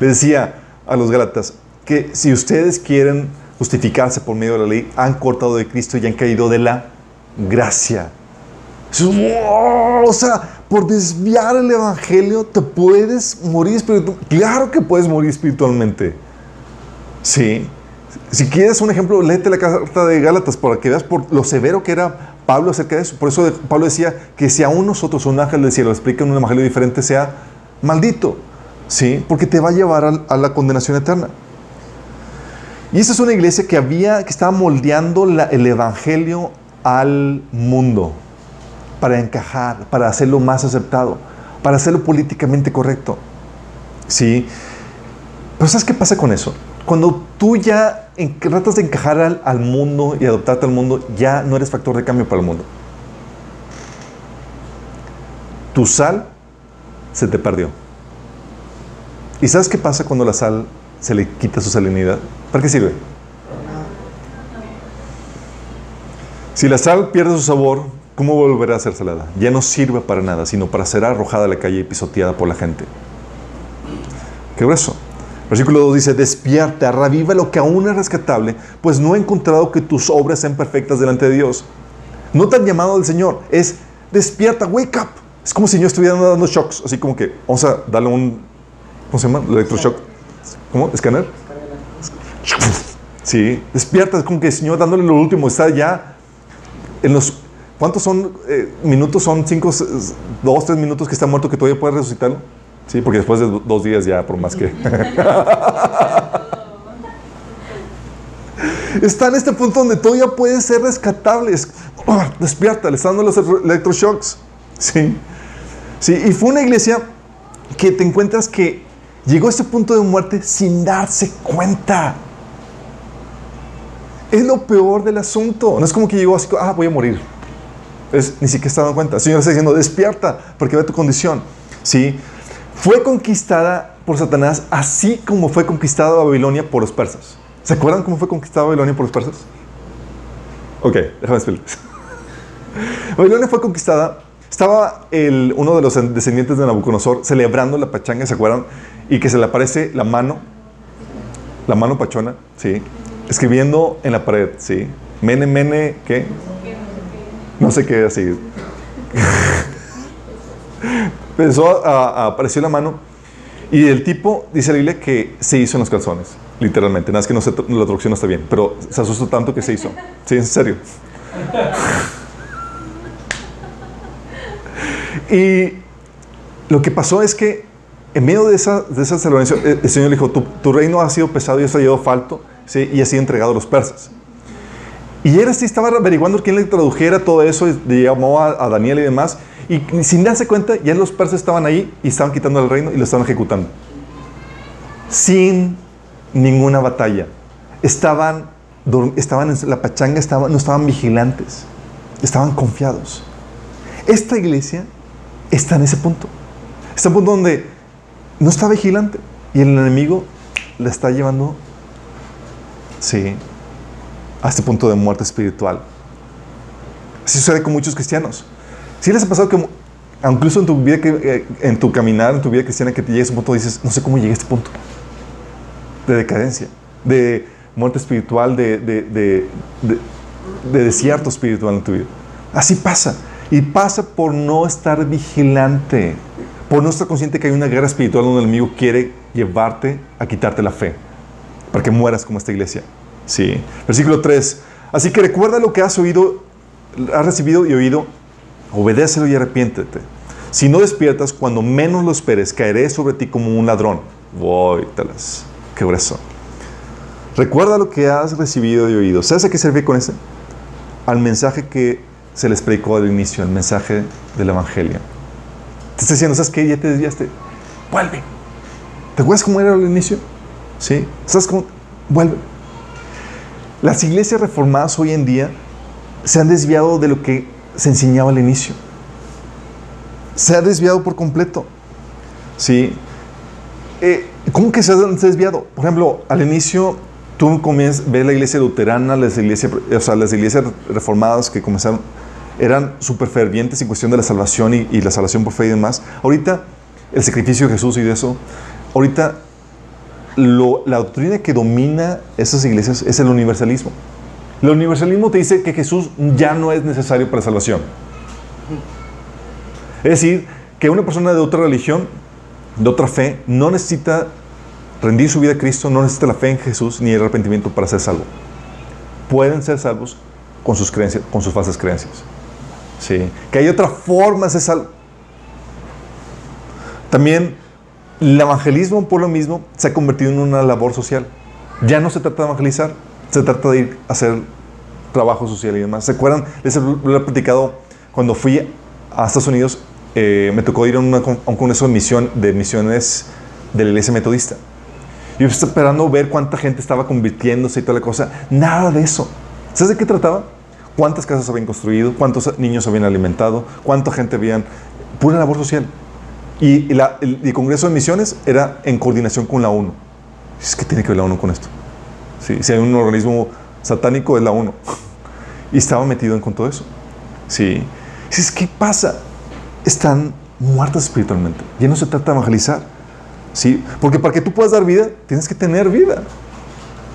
Le decía a los Gálatas que si ustedes quieren justificarse por medio de la ley, han cortado de Cristo y han caído de la gracia. O sea, por desviar el Evangelio te puedes morir espiritualmente. Claro que puedes morir espiritualmente. Sí. Si quieres un ejemplo, léete la carta de Gálatas para que veas por lo severo que era Pablo acerca de eso. Por eso Pablo decía que si aún nosotros, un ángel del cielo, explica en un evangelio diferente, sea maldito. Sí, porque te va a llevar a, la condenación eterna. Y esa es una iglesia que había, que estaba moldeando el evangelio al mundo para encajar, para hacerlo más aceptado, para hacerlo políticamente correcto. ¿Sí? Pero ¿sabes qué pasa con eso? Cuando tú ya tratas de encajar al, mundo y adoptarte al mundo, ya no eres factor de cambio para el mundo. Tu sal se te perdió. ¿Y sabes qué pasa cuando la sal se le quita su salinidad? ¿Para qué sirve? Si la sal pierde su sabor, ¿cómo volverá a ser salada? Ya no sirve para nada, sino para ser arrojada a la calle y pisoteada por la gente. Qué grueso. Versículo 2 dice, despierta, reviva lo que aún es rescatable, pues no he encontrado que tus obras sean perfectas delante de Dios. No tan llamado del Señor, es despierta, wake up. Es como si yo estuviera dando shocks, así como que vamos a darle un, ¿cómo se llama? Electroshock. ¿Cómo? ¿Escáner? Sí, despierta, es como que el Señor dándole lo último, está ya en los, ¿cuántos son eh, minutos? Son cinco, dos, tres minutos que está muerto que todavía puede resucitarlo. Sí, porque después de dos días ya, por más que... está en este punto donde todavía puede ser rescatable. Despierta, le está dando los electroshocks. Sí. Sí, y fue una iglesia que te encuentras que llegó a este punto de muerte sin darse cuenta. Es lo peor del asunto. No es como que llegó así, ah, voy a morir. Es, ni siquiera está dando cuenta. El Señor está diciendo, despierta, porque ve tu condición. ¿Sí? Fue conquistada por Satanás así como fue conquistada Babilonia por los persas. ¿Se acuerdan cómo fue conquistada Babilonia por los persas? Ok, déjame explicarles. Babilonia fue conquistada. Estaba el, uno de los descendientes de Nabucodonosor celebrando la pachanga, ¿se acuerdan? Y que se le aparece la mano, la mano pachona, ¿sí? Escribiendo en la pared, ¿sí? Mene, mene, ¿qué? No sé qué, así. Empezó a, apareció la mano y el tipo, dice la Biblia, que se hizo en los calzones, literalmente. Nada es que no sé, la traducción no está bien, pero se asustó tanto que se hizo. Sí, en serio. y lo que pasó es que en medio de esa, de esa el Señor le dijo, tu, reino ha sido pesado y eso ha llevado falto, ¿sí? y ha sido entregado a los persas. Y él así estaba averiguando quién le tradujera todo eso, llamó a, Daniel y demás, y sin darse cuenta, ya los persas estaban ahí y estaban quitando el reino y lo estaban ejecutando. Sin ninguna batalla. Estaban, estaban en la pachanga, no estaban vigilantes, estaban confiados. Esta iglesia está en ese punto. Está en un punto donde no está vigilante y el enemigo la está llevando, sí, a este punto de muerte espiritual. Así sucede con muchos cristianos. Si les ha pasado que, incluso en tu vida, eh, en tu caminar, en tu vida cristiana, que te llegues a un punto, dices, no sé cómo llegué a este punto de decadencia, de muerte espiritual, de, de, de, de desierto espiritual en tu vida. Así pasa. Y pasa por no estar vigilante, por no estar consciente que hay una guerra espiritual donde el enemigo quiere llevarte a quitarte la fe, para que mueras como esta iglesia. Sí. Versículo 3. Así que recuerda lo que has oído, has recibido y oído, obedécelo y arrepiéntete. Si no despiertas, cuando menos lo esperes, caeré sobre ti como un ladrón. Voy, talas. Qué grueso. Recuerda lo que has recibido y oído. ¿Sabes a qué sirve con ese? Al mensaje que se les predicó al inicio, el mensaje del Evangelio. Te está diciendo, ¿sabes qué? Ya te desviaste. Vuelve. ¿Te acuerdas cómo era al inicio? ¿Sí? ¿Sabes cómo? Vuelve. Las iglesias reformadas hoy en día se han desviado de lo que se enseñaba al inicio. Se ha desviado por completo. ¿Sí? Eh, ¿Cómo que se ha desviado? Por ejemplo, al inicio tú ves la iglesia luterana, las iglesias, o sea, las iglesias reformadas que comenzaron, eran súper fervientes en cuestión de la salvación y, y, la salvación por fe y demás. Ahorita, el sacrificio de Jesús y de eso, ahorita la doctrina que domina esas iglesias es el universalismo. El universalismo te dice que Jesús ya no es necesario para salvación. Es decir, que una persona de otra religión, de otra fe, no necesita rendir su vida a Cristo, no necesita la fe en Jesús ni el arrepentimiento para ser salvo. Pueden ser salvos con sus creencias, con sus falsas creencias. Sí. Que hay otra forma de ser salvo. También el evangelismo por lo mismo se ha convertido en una labor social. Ya no se trata de evangelizar, se trata de ir a hacer trabajo social y demás. ¿Se acuerdan? Les he, platicado cuando fui a Estados Unidos, eh, me tocó ir a, un congreso de, misión, de misiones de la iglesia metodista. Yo estaba esperando ver cuánta gente estaba convirtiéndose y toda la cosa. Nada de eso. ¿Sabes de qué trataba? ¿Cuántas casas habían construido? ¿Cuántos niños habían alimentado? ¿Cuánta gente habían? Pura labor social. Y el, Congreso de Misiones era en coordinación con la ONU. Es que tiene que ver la ONU con esto. Sí, si hay un organismo satánico, es la ONU. Y estaba metido en con todo eso. Sí. ¿qué pasa? Están muertas espiritualmente. Ya no se trata de evangelizar. ¿Sí? Porque para que tú puedas dar vida, tienes que tener vida.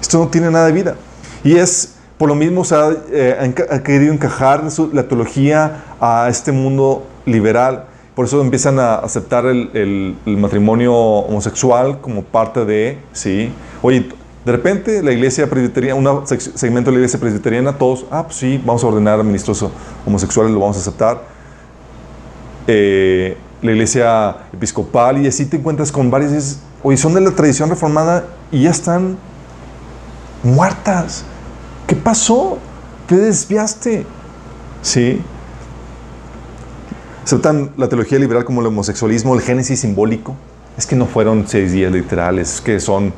Esto no tiene nada de vida. Y es, por lo mismo, se ha, eh, querido encajar la teología a este mundo liberal por eso empiezan a aceptar el, matrimonio homosexual como parte de, sí. Oye, de repente la iglesia presbiteriana, un segmento de la iglesia presbiteriana, todos, ah, pues sí, vamos a ordenar a ministros homosexuales, lo vamos a aceptar. Eh, la iglesia episcopal y así te encuentras con varias, oye, son de la tradición reformada y ya están muertas. ¿Qué pasó? Te desviaste. ¿Sí? Aceptan la teología liberal como el homosexualismo, el génesis simbólico. Es que no fueron seis días literales, es que son...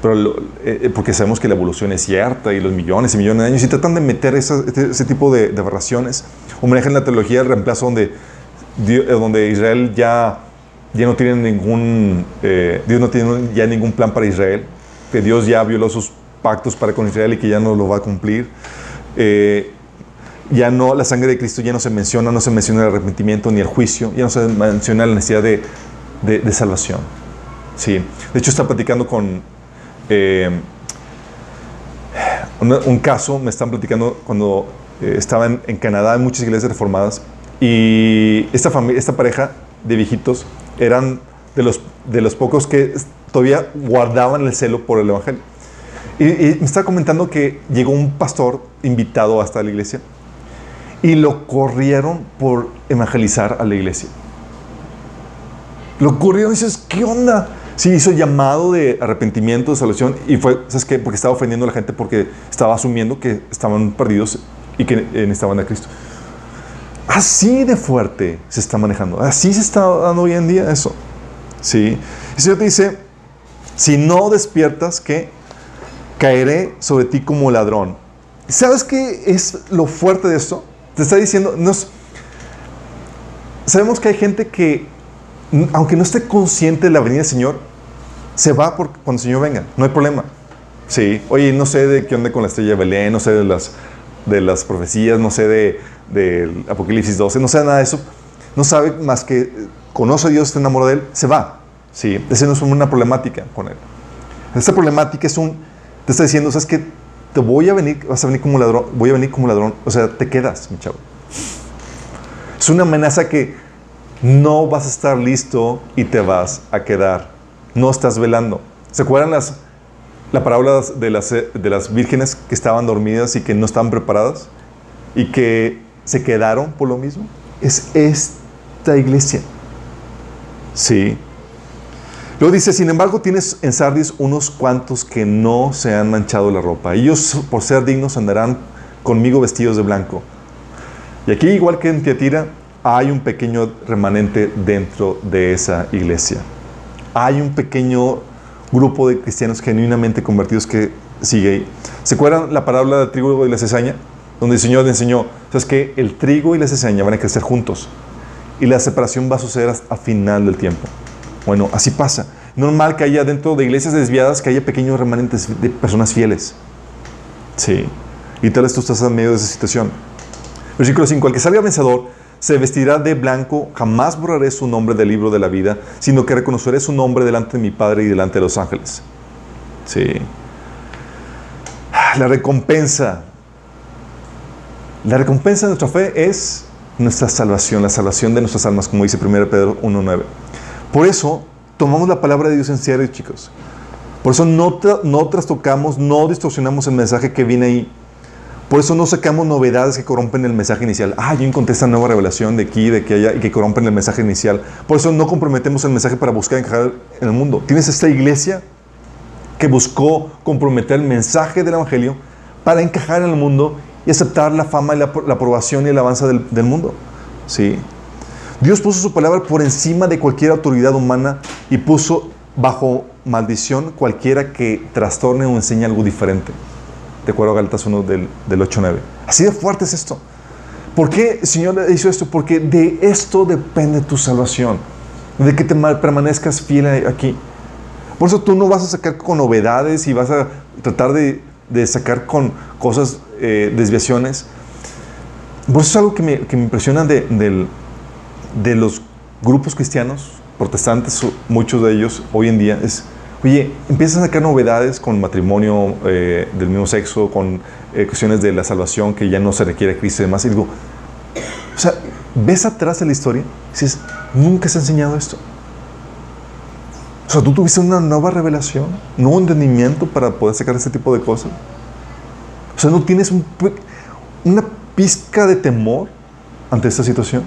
Pero eh, eh, porque sabemos que la evolución es cierta y los millones y millones de años y tratan de meter ese, ese tipo de, de aberraciones. O manejan la teología del reemplazo donde, donde Israel ya, ya no tiene ningún... Dios no tiene ya ningún plan para Israel, que Dios ya violó sus pactos para con Israel y que ya no lo va a cumplir. Eh, ya no, la sangre de Cristo ya no se menciona, no se menciona el arrepentimiento ni el juicio, ya no se menciona la necesidad de, de, salvación. Sí. De hecho, está platicando con eh, un, caso, me están platicando cuando eh, estaba en, Canadá, en muchas iglesias reformadas, y esta, familia, esta pareja de viejitos eran de los, de los pocos que todavía guardaban el celo por el Evangelio. Y, me estaba comentando que llegó un pastor invitado hasta la iglesia y lo corrieron por evangelizar a la iglesia. Lo corrieron y dices, ¿qué onda? Sí, hizo llamado de arrepentimiento, de salvación y fue, ¿sabes qué? Porque estaba ofendiendo a la gente porque estaba asumiendo que estaban perdidos y que necesitaban a Cristo. Así de fuerte se está manejando. Así se está dando hoy en día eso. Sí. El Señor te dice, si no despiertas, ¿qué? caeré sobre ti como ladrón. ¿Sabes qué es lo fuerte de esto? Te está diciendo, sabemos que hay gente que, aunque no esté consciente de la venida del Señor, se va por, cuando el Señor venga, no hay problema. Sí, oye, no sé de qué onda con la estrella de Belén, no sé de las, de las profecías, no sé de, de Apocalipsis 12, no sé nada de eso. No sabe más que conoce a Dios, está enamorado de Él, se va. Sí, esa no es una problemática con Él. Esta problemática es un te está diciendo, ¿sabes qué? Voy a venir, vas a venir como ladrón, voy a venir como ladrón. O sea, te quedas, mi chavo. Es una amenaza que no vas a estar listo y te vas a quedar. No estás velando. ¿Se acuerdan las, la parábola de las, de las vírgenes que estaban dormidas y que no estaban preparadas? Y que se quedaron por lo mismo. Es esta iglesia. Sí. Luego dice, sin embargo, tienes en Sardis unos cuantos que no se han manchado la ropa. Ellos, por ser dignos, andarán conmigo vestidos de blanco. Y aquí, igual que en Tiatira, hay un pequeño remanente dentro de esa iglesia. Hay un pequeño grupo de cristianos genuinamente convertidos que sigue ahí. ¿Se acuerdan la parábola del trigo y la cizaña? Donde el Señor le enseñó, ¿sabes que El trigo y la cizaña van a crecer juntos. Y la separación va a suceder al final del tiempo. Bueno, así pasa. Normal que haya dentro de iglesias desviadas que haya pequeños remanentes de personas fieles. Sí. Y tal vez tú estás en medio de esa situación. Versículo 5. El que salga vencedor se vestirá de blanco, jamás borraré su nombre del libro de la vida, sino que reconoceré su nombre delante de mi Padre y delante de los ángeles. Sí. La recompensa. La recompensa de nuestra fe es nuestra salvación, la salvación de nuestras almas, como dice 1 Pedro 1.9. Por eso tomamos la palabra de Dios en serio, chicos. Por eso no, no trastocamos, no distorsionamos el mensaje que viene ahí. Por eso no sacamos novedades que corrompen el mensaje inicial. Ah, yo encontré esta nueva revelación de aquí, de que allá, y que corrompen el mensaje inicial. Por eso no comprometemos el mensaje para buscar encajar en el mundo. Tienes esta iglesia que buscó comprometer el mensaje del Evangelio para encajar en el mundo y aceptar la fama y la, aprobación y el avance del mundo. ¿Sí? Dios puso su palabra por encima de cualquier autoridad humana y puso bajo maldición cualquiera que trastorne o enseñe algo diferente. De acuerdo a Galatas 1 del, del 8-9. Así de fuerte es esto. ¿Por qué el Señor hizo esto? Porque de esto depende tu salvación. De que te permanezcas fiel aquí. Por eso tú no vas a sacar con novedades y vas a tratar de, de sacar con cosas, eh, desviaciones. Por eso es algo que me, que me impresiona de, del, de los grupos cristianos, protestantes, muchos de ellos hoy en día, es, oye, empiezan a sacar novedades con matrimonio eh, del mismo sexo, con eh, cuestiones de la salvación que ya no se requiere Cristo y demás. Y digo, o sea, ves atrás de la historia y dices, nunca se ha enseñado esto. O sea, tú tuviste una nueva revelación, nuevo entendimiento para poder sacar este tipo de cosas. O sea, no tienes una pizca de temor ante esta situación.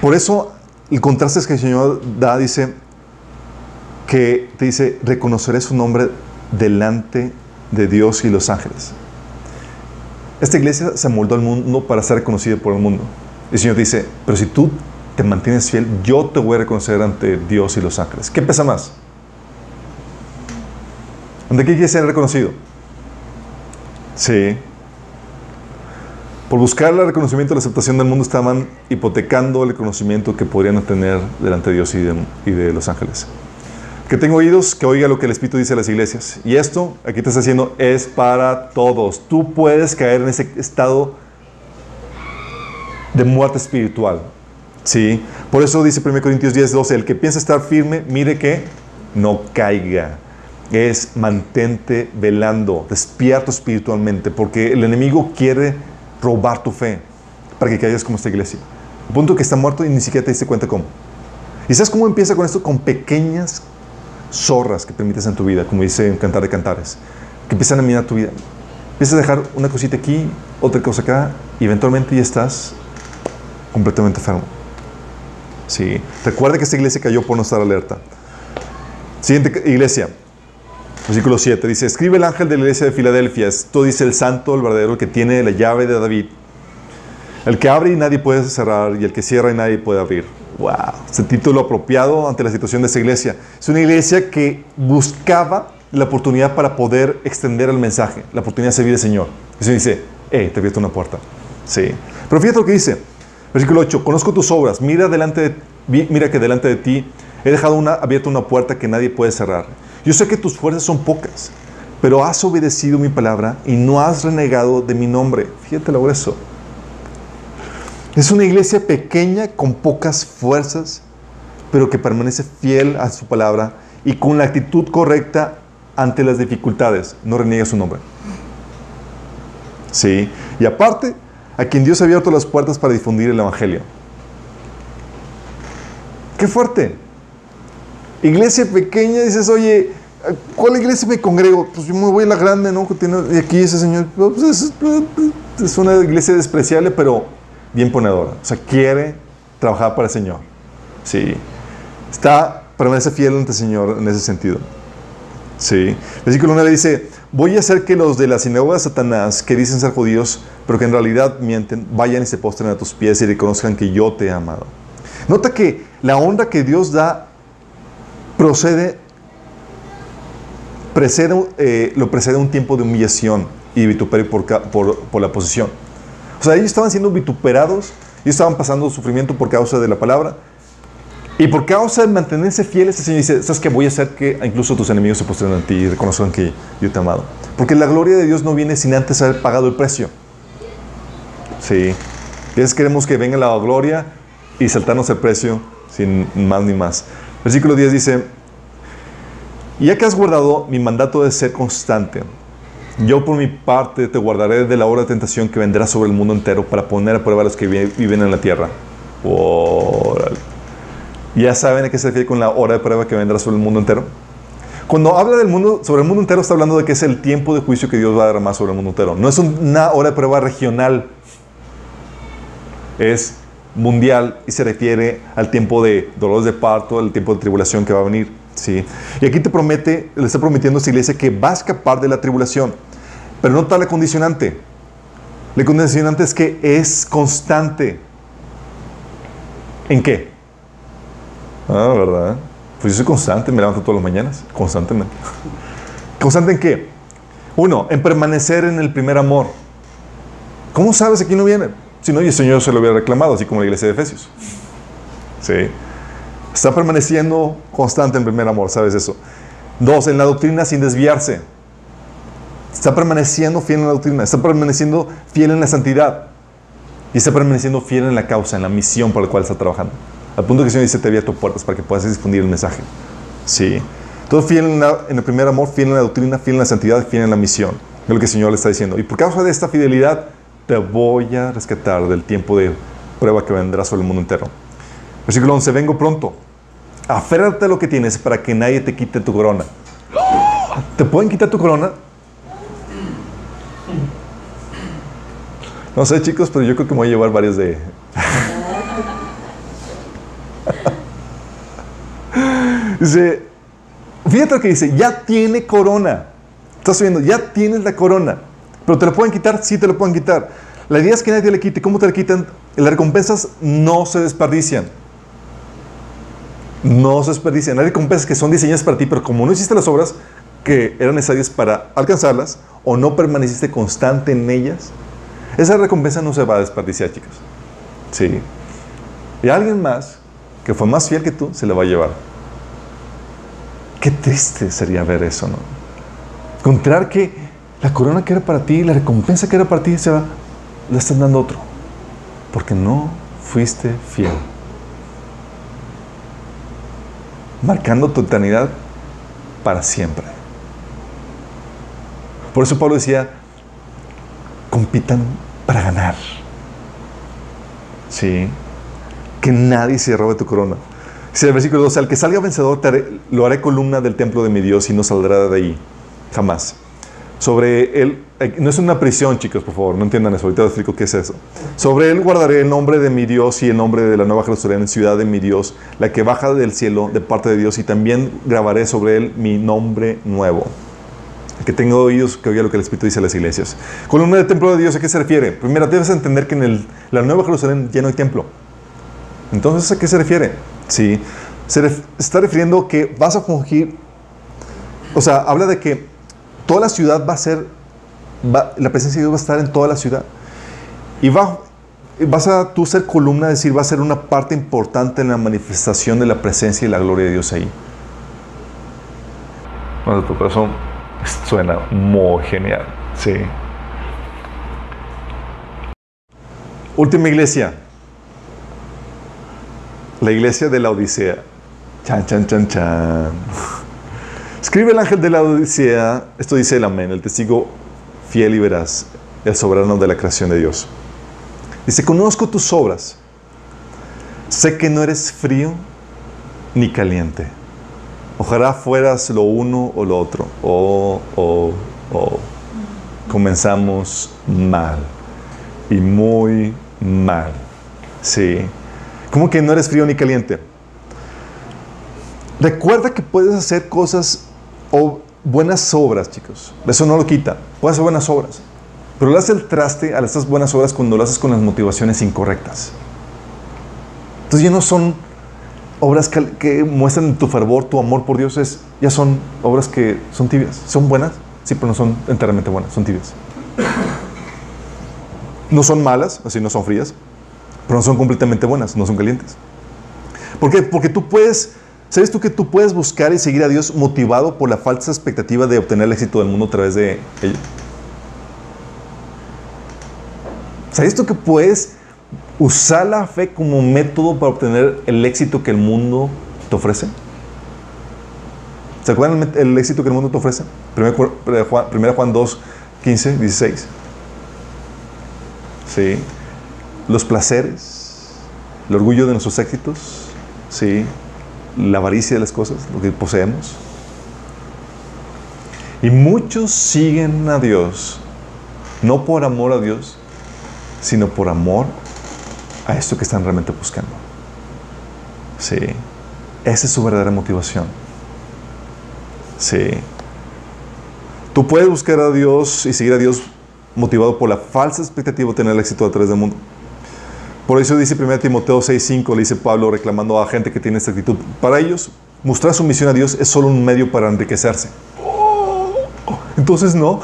Por eso el contraste es que el Señor da, dice, que te dice, reconoceré su nombre delante de Dios y los ángeles. esta iglesia se moldó al mundo para ser reconocida por el mundo. El Señor dice, pero si tú te mantienes fiel, yo te voy a reconocer ante Dios y los ángeles. ¿Qué pesa más? ¿Ante qué quieres ser reconocido? Sí. Por buscar el reconocimiento y la aceptación del mundo estaban hipotecando el reconocimiento que podrían tener delante de Dios y de, y de los ángeles. Que tengo oídos, que oiga lo que el Espíritu dice a las iglesias. Y esto, aquí te está diciendo, es para todos. Tú puedes caer en ese estado de muerte espiritual. ¿Sí? Por eso dice 1 Corintios 10, 12, el que piensa estar firme, mire que no caiga. Es mantente velando, despierto espiritualmente, porque el enemigo quiere robar tu fe para que caigas como esta iglesia. El punto que está muerto y ni siquiera te diste cuenta cómo. ¿Y sabes cómo empieza con esto? Con pequeñas zorras que permites en tu vida, como dice en Cantar de Cantares, que empiezan a mirar tu vida. Empiezas a dejar una cosita aquí, otra cosa acá, y eventualmente ya estás completamente enfermo. Sí. Recuerda que esta iglesia cayó por no estar alerta. Siguiente iglesia, versículo 7, dice, escribe el ángel de la iglesia de Filadelfia, esto dice el santo, el verdadero, que tiene la llave de David, el que abre y nadie puede cerrar, y el que cierra y nadie puede abrir. Wow, ese título apropiado ante la situación de esa iglesia. Es una iglesia que buscaba la oportunidad para poder extender el mensaje, la oportunidad de servir al Señor. Se dice, eh, te he abierto una puerta. Sí. Pero fíjate lo que dice. Versículo 8, conozco tus obras, mira, delante de, mira que delante de ti he dejado una, abierta una puerta que nadie puede cerrar. Yo sé que tus fuerzas son pocas, pero has obedecido mi palabra y no has renegado de mi nombre. Fíjate lo grueso. Es una iglesia pequeña con pocas fuerzas, pero que permanece fiel a su palabra y con la actitud correcta ante las dificultades. No reniega su nombre. Sí. Y aparte, a quien Dios ha abierto las puertas para difundir el Evangelio. ¡Qué fuerte! Iglesia pequeña, dices, oye, ¿cuál iglesia me congrego? Pues yo me voy a la grande, ¿no? Y aquí ese señor, pues es, es una iglesia despreciable, pero bien ponedora. O sea, quiere trabajar para el Señor. Sí. Está, permanece fiel ante el Señor en ese sentido. Sí. Versículo 9 dice, voy a hacer que los de la sinagoga de Satanás, que dicen ser judíos, pero que en realidad mienten, vayan y se postren a tus pies y reconozcan que yo te he amado. Nota que la honra que Dios da procede, precede, eh, lo precede un tiempo de humillación y vituperio por, por, por la posición. O sea, ellos estaban siendo vituperados, ellos estaban pasando sufrimiento por causa de la palabra. Y por causa de mantenerse fieles, el Señor dice, ¿sabes qué? Voy a hacer que incluso tus enemigos se postren ante ti y reconozcan que yo te he amado. Porque la gloria de Dios no viene sin antes haber pagado el precio. Sí. A veces queremos que venga la gloria y saltarnos el precio sin más ni más. Versículo 10 dice, ya que has guardado mi mandato de ser constante, yo por mi parte te guardaré de la hora de tentación que vendrá sobre el mundo entero para poner a prueba a los que viven en la tierra. ¿Ya saben a qué se refiere con la hora de prueba que vendrá sobre el mundo entero? Cuando habla del mundo, sobre el mundo entero, está hablando de que es el tiempo de juicio que Dios va a más sobre el mundo entero. No es una hora de prueba regional, es mundial y se refiere al tiempo de dolores de parto, al tiempo de tribulación que va a venir. ¿sí? Y aquí te promete, le está prometiendo a esta iglesia que va a escapar de la tribulación. Pero no tal la condicionante. La condicionante es que es constante. ¿En qué? Ah, ¿verdad? Pues yo soy constante, me levanto todas las mañanas, constantemente. ¿Constante en qué? Uno, en permanecer en el primer amor. ¿Cómo sabes que aquí no viene? Si no, el Señor se lo hubiera reclamado, así como la iglesia de Efesios. Sí. Está permaneciendo constante en primer amor, ¿sabes eso? Dos, en la doctrina sin desviarse. Está permaneciendo fiel en la doctrina, está permaneciendo fiel en la santidad y está permaneciendo fiel en la causa, en la misión por la cual está trabajando. Al punto que el Señor dice, te abierto puertas para que puedas difundir el mensaje. Sí. Todo fiel en, en, el primer amor, fiel en la doctrina, fiel en la santidad, fiel en la misión. Es lo que el Señor le está diciendo. Y por causa de esta fidelidad, te voy a rescatar del tiempo de prueba que vendrá sobre el mundo entero. Versículo 11, vengo pronto. Aférrate a lo que tienes para que nadie te quite tu corona. ¿Te pueden quitar tu corona? No sé, chicos, pero yo creo que me voy a llevar varios de. dice, fíjate lo que dice, ya tiene corona. Estás viendo, ya tienes la corona. Pero te lo pueden quitar, sí te lo pueden quitar. La idea es que nadie le quite. ¿Cómo te le quitan? Las recompensas no se desperdician. No se desperdician. Hay recompensas que son diseñadas para ti, pero como no hiciste las obras que eran necesarias para alcanzarlas o no permaneciste constante en ellas, esa recompensa no se va a desperdiciar, chicos. Sí. Y alguien más que fue más fiel que tú se la va a llevar. Qué triste sería ver eso, ¿no? Encontrar que la corona que era para ti, la recompensa que era para ti, se va, la están dando otro. Porque no fuiste fiel. Marcando tu eternidad para siempre. Por eso Pablo decía, compitan para ganar. Sí. Que nadie se robe tu corona. Dice el versículo 12, al que salga vencedor lo haré columna del templo de mi Dios y no saldrá de ahí. Jamás. Sobre él, eh, no es una prisión, chicos, por favor, no entiendan eso, ahorita les explico qué es eso. Sobre él guardaré el nombre de mi Dios y el nombre de la nueva Jerusalén, ciudad de mi Dios, la que baja del cielo de parte de Dios, y también grabaré sobre él mi nombre nuevo. Que tenga oídos, que oiga lo que el Espíritu dice a las iglesias. Columna del templo de Dios, ¿a qué se refiere? Primero, debes entender que en el, la nueva Jerusalén ya no hay templo. Entonces, ¿a qué se refiere? Sí, se está refiriendo que vas a fungir, o sea, habla de que toda la ciudad va a ser, la presencia de Dios va a estar en toda la ciudad. Y va, vas a tú ser columna, es decir, va a ser una parte importante en la manifestación de la presencia y la gloria de Dios ahí. Cuando tu corazón suena muy genial, sí. Última iglesia. La iglesia de la Odisea. Chan, chan, chan, chan. Escribe el ángel de la Odisea, esto dice el amén, el testigo fiel y veraz, el soberano de la creación de Dios. Dice, conozco tus obras, sé que no eres frío ni caliente. Ojalá fueras lo uno o lo otro. Oh, oh, oh. Comenzamos mal. Y muy mal. Sí. ¿Cómo que no eres frío ni caliente? Recuerda que puedes hacer cosas o buenas obras, chicos. Eso no lo quita. Puedes hacer buenas obras. Pero le haces el traste a estas buenas obras cuando lo haces con las motivaciones incorrectas. Entonces ya no son obras que, muestran tu fervor, tu amor por Dios. Es, ya son obras que son tibias. Son buenas, sí, pero no son enteramente buenas. Son tibias. No son malas, así no son frías, pero no son completamente buenas, no son calientes. ¿Por qué? Porque tú puedes ¿Sabes tú que tú puedes buscar y seguir a Dios motivado por la falsa expectativa de obtener el éxito del mundo a través de ello? ¿Sabes tú que puedes usar la fe como método para obtener el éxito que el mundo te ofrece? ¿Se acuerdan el, éxito que el mundo te ofrece? 1 Juan, Juan 2, 15, 16. Sí. Los placeres, el orgullo de nuestros éxitos. Sí la avaricia de las cosas, lo que poseemos. Y muchos siguen a Dios, no por amor a Dios, sino por amor a esto que están realmente buscando. Sí, esa es su verdadera motivación. Sí. Tú puedes buscar a Dios y seguir a Dios motivado por la falsa expectativa de tener el éxito a través del mundo. Por eso dice 1 Timoteo 6:5, le dice Pablo reclamando a gente que tiene esta actitud. Para ellos, mostrar su misión a Dios es solo un medio para enriquecerse. entonces no.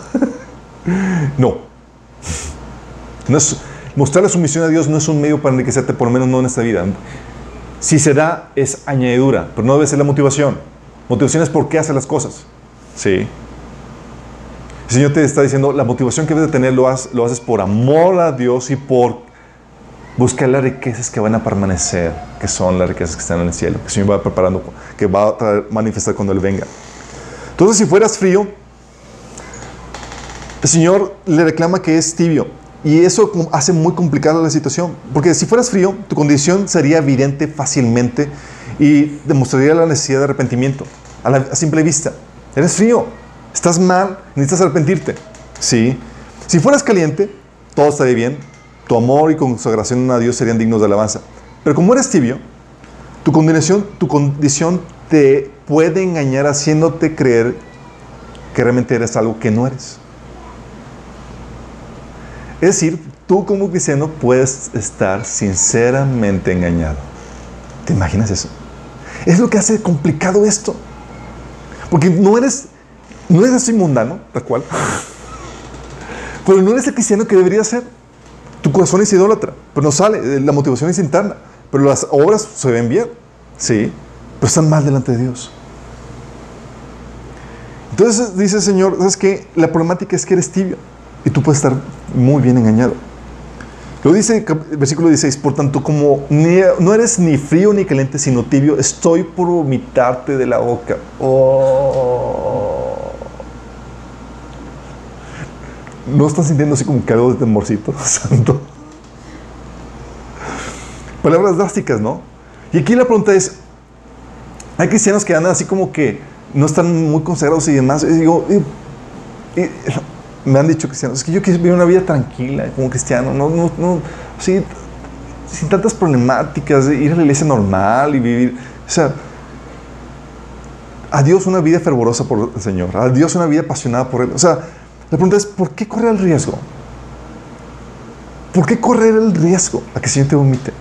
no. no mostrar la sumisión a Dios no es un medio para enriquecerte, por lo menos no en esta vida. Si se da, es añadidura, pero no debe ser la motivación. Motivación es por qué hace las cosas. Sí. El Señor te está diciendo, la motivación que debes de tener lo, lo haces por amor a Dios y por Busca las riquezas que van a permanecer, que son las riquezas que están en el cielo, que el Señor va preparando, que va a manifestar cuando Él venga. Entonces, si fueras frío, el Señor le reclama que es tibio. Y eso hace muy complicada la situación. Porque si fueras frío, tu condición sería evidente fácilmente y demostraría la necesidad de arrepentimiento a, la, simple vista. Eres frío, estás mal, necesitas arrepentirte. ¿Sí? Si fueras caliente, todo estaría bien, tu amor y consagración a Dios serían dignos de alabanza. Pero como eres tibio, tu condición, tu condición te puede engañar haciéndote creer que realmente eres algo que no eres. Es decir, tú como cristiano puedes estar sinceramente engañado. ¿Te imaginas eso? Es lo que hace complicado esto. Porque no eres, no eres así mundano, tal cual. Pero no eres el cristiano que debería ser. Tu corazón es idólatra, pero no sale. La motivación es interna. Pero las obras se ven bien. Sí. Pero están mal delante de Dios. Entonces dice el Señor, ¿sabes qué? La problemática es que eres tibio y tú puedes estar muy bien engañado. Lo dice el versículo 16, por tanto, como no eres ni frío ni caliente, sino tibio, estoy por vomitarte de la boca. Oh. ¿No estás sintiendo así como que algo de temorcito santo? Palabras drásticas, ¿no? Y aquí la pregunta es, hay cristianos que andan así como que no están muy consagrados y demás. Y digo, me han dicho cristianos, es que yo quiero vivir una vida tranquila como cristiano, no, no, no, sí, sin tantas problemáticas, ir a la iglesia normal y vivir, o sea, a Dios una vida fervorosa por el Señor, a Dios una vida apasionada por Él. O sea, la pregunta es, ¿por qué correr el riesgo? ¿Por qué correr el riesgo a que Señor te vomite?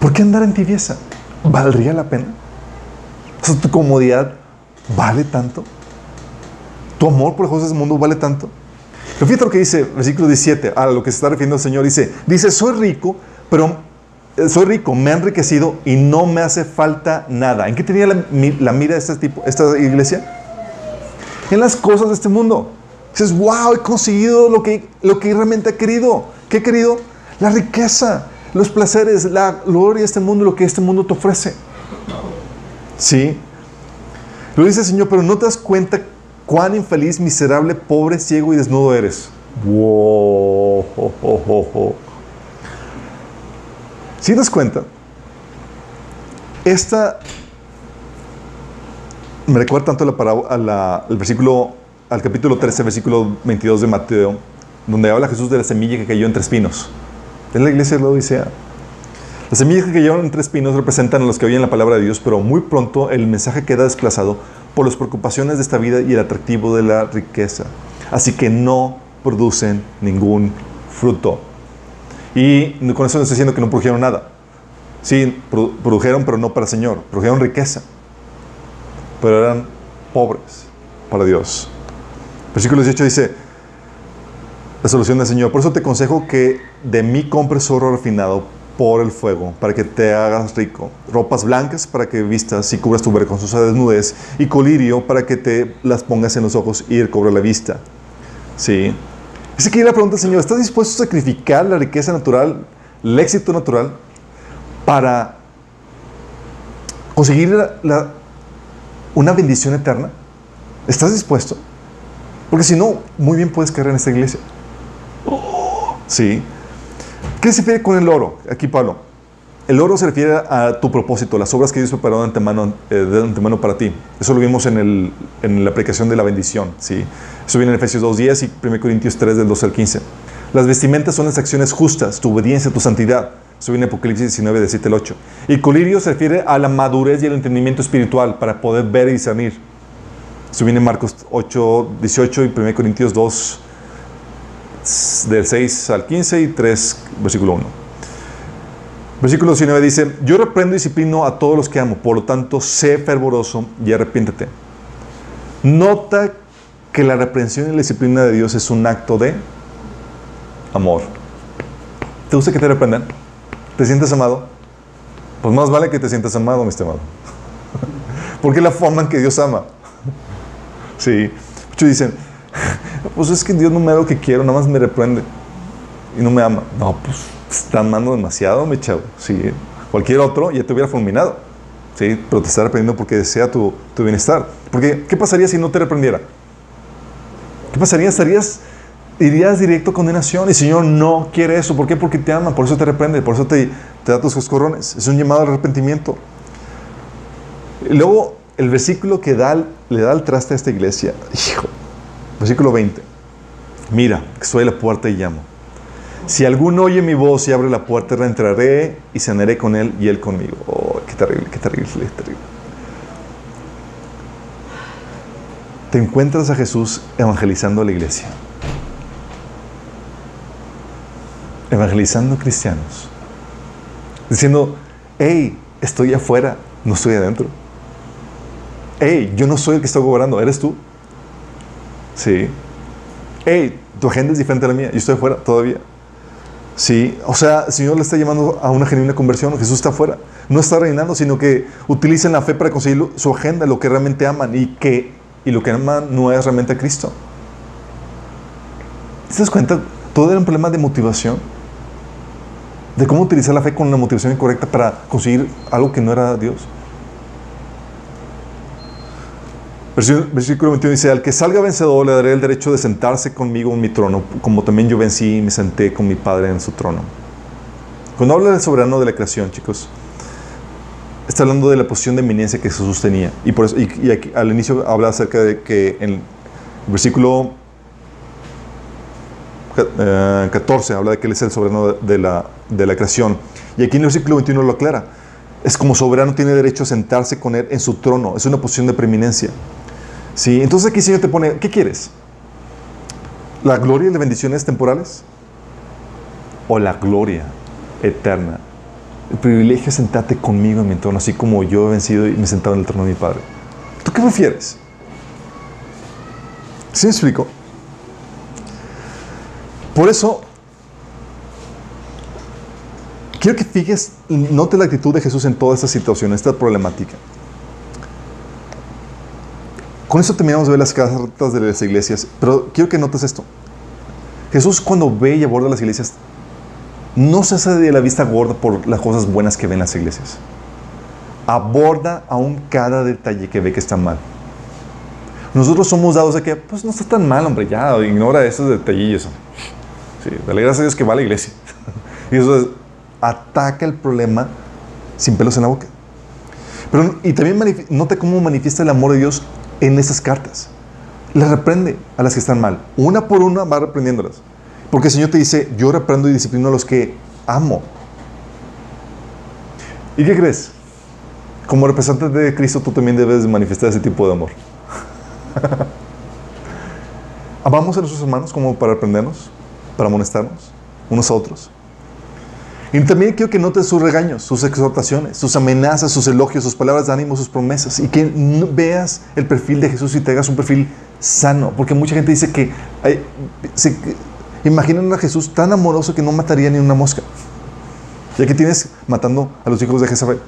¿Por qué andar en tibieza? ¿Valdría la pena? Tu comodidad vale tanto. ¿Tu amor por el cosas del mundo vale tanto? Pero fíjate lo que dice, versículo 17, a lo que se está refiriendo el Señor. Dice, dice, soy rico, pero eh, soy rico, me he enriquecido y no me hace falta nada. ¿En qué tenía la, mira de este tipo, esta iglesia? En las cosas de este mundo. Dices, wow, he conseguido lo que, lo que realmente he querido. ¿Qué he querido? La riqueza, los placeres, la gloria de este mundo, lo que este mundo te ofrece. ¿Sí? Lo dice el Señor, pero no te das cuenta cuán infeliz, miserable, pobre, ciego y desnudo eres. Wow. Si te das cuenta, esta me recuerda tanto a al versículo, al capítulo 13, versículo 22 de Mateo, donde habla Jesús de la semilla que cayó entre espinos. Es la iglesia de la. Las semillas que cayeron entre espinos representan a los que oyen la palabra de Dios, pero muy pronto el mensaje queda desplazado por las preocupaciones de esta vida y el atractivo de la riqueza. Así que no producen ningún fruto. Y con eso no estoy diciendo que no produjeron nada. Sí, produjeron, pero no para el Señor. Produjeron riqueza. Pero eran pobres para Dios. Versículo 18 dice, la solución del Señor. Por eso te aconsejo que de mí compres oro refinado por el fuego, para que te hagas rico. Ropas blancas para que vistas y cubras tu vergonzosa desnudez. Y colirio para que te las pongas en los ojos y recobra la vista. ¿Sí? Es que la pregunta, Señor, ¿estás dispuesto a sacrificar la riqueza natural, el éxito natural, para conseguir una bendición eterna? ¿Estás dispuesto? Porque si no, muy bien puedes caer en esta iglesia. ¿Sí? ¿Qué se refiere con el oro? Aquí Pablo. El oro se refiere a tu propósito, las obras que Dios preparó de antemano, eh, de antemano para ti. Eso lo vimos en, el, en, la aplicación de la bendición. ¿sí? Eso viene en Efesios 2.10 y 1 Corintios 3 del 12 al 15. Las vestimentas son las acciones justas, tu obediencia, tu santidad. Eso viene en Apocalipsis 19, del 7 al 8. Y colirio se refiere a la madurez y el entendimiento espiritual para poder ver y discernir. Eso viene en Marcos 8, 18 y 1 Corintios 2, del 6 al 15 y 3, versículo 1. Versículo 19 dice, yo reprendo y disciplino a todos los que amo, por lo tanto, sé fervoroso y arrepiéntete. Nota que la reprensión y la disciplina de Dios es un acto de amor. ¿Te gusta que te reprendan? ¿Te sientes amado? Pues más vale que te sientas amado, mi estimado. Porque es la forma en que Dios ama. Sí. Muchos dicen, pues es que Dios no me da lo que quiero, nada más me reprende y no me ama. No, pues está amando demasiado, mi chavo. Sí, cualquier otro ya te hubiera fulminado. Sí, pero te está reprendiendo porque desea tu, tu bienestar. Porque, ¿qué pasaría si no te reprendiera? ¿Qué pasaría? Estarías, irías directo a condenación. Y el Señor no quiere eso. ¿Por qué? Porque te ama, por eso te reprende, por eso te, te da tus coscorrones. Es un llamado al arrepentimiento. Y luego, el versículo que da, le da el traste a esta iglesia, hijo, Versículo 20. Mira, soy la puerta y llamo. Si alguno oye mi voz y abre la puerta, reentraré y cenaré con él y él conmigo. Oh, qué terrible, qué terrible, qué terrible. Te encuentras a Jesús evangelizando a la iglesia. evangelizando cristianos, diciendo, hey, estoy afuera, no estoy adentro. Hey, yo no soy el que está gobernando, eres tú. Sí. Hey, tu agenda es diferente a la mía, yo estoy afuera todavía. Sí, o sea, el Señor le está llamando a una genuina conversión, Jesús está afuera. No está reinando, sino que utilicen la fe para conseguir su agenda, lo que realmente aman y que y lo que aman no es realmente a Cristo. ¿Te das cuenta? Todo era un problema de motivación. De cómo utilizar la fe con la motivación incorrecta para conseguir algo que no era Dios. Versículo 21 dice, al que salga vencedor le daré el derecho de sentarse conmigo en mi trono, como también yo vencí y me senté con mi Padre en su trono. Cuando habla del soberano de la creación, chicos, está hablando de la posición de eminencia que Jesús tenía. Y, al inicio habla acerca de que en el versículo 14 eh, habla de que Él es el soberano de la, de la creación. Y aquí en el versículo 21 lo aclara. Es como soberano tiene derecho a sentarse con Él en su trono. Es una posición de preeminencia. ¿Sí? Entonces aquí el Señor te pone, ¿qué quieres? ¿La gloria y las bendiciones temporales? ¿O la gloria eterna? El privilegio de sentarte conmigo en mi trono, así como yo he vencido y me he sentado en el trono de mi Padre. ¿Tú qué prefieres? ¿Sí me explico? Por eso, quiero que fijes, note la actitud de Jesús en toda esta situación, esta problemática. Con eso terminamos de ver las cartas de las iglesias, pero quiero que notes esto. Jesús cuando ve y aborda las iglesias, no se hace de la vista gorda por las cosas buenas que ven las iglesias. Aborda aún cada detalle que ve que está mal. Nosotros somos dados a que, pues no está tan mal, hombre, ya, ignora esos detallillos. Sí, dale gracias a Dios que va a la iglesia. y eso es, ataca el problema sin pelos en la boca. Pero, y también note cómo manifiesta el amor de Dios en esas cartas. Le reprende a las que están mal. Una por una va reprendiéndolas. Porque el Señor te dice, yo reprendo y disciplino a los que amo. ¿Y qué crees? Como representante de Cristo tú también debes manifestar ese tipo de amor. ¿Amamos a nuestros hermanos como para reprendernos? ¿Para amonestarnos unos a otros? Y también quiero que notes sus regaños, sus exhortaciones, sus amenazas, sus elogios, sus palabras de ánimo, sus promesas. Y que veas el perfil de Jesús y te hagas un perfil sano. Porque mucha gente dice que se, imaginan a Jesús tan amoroso que no mataría ni una mosca. Y aquí tienes matando a los hijos de Jezabel.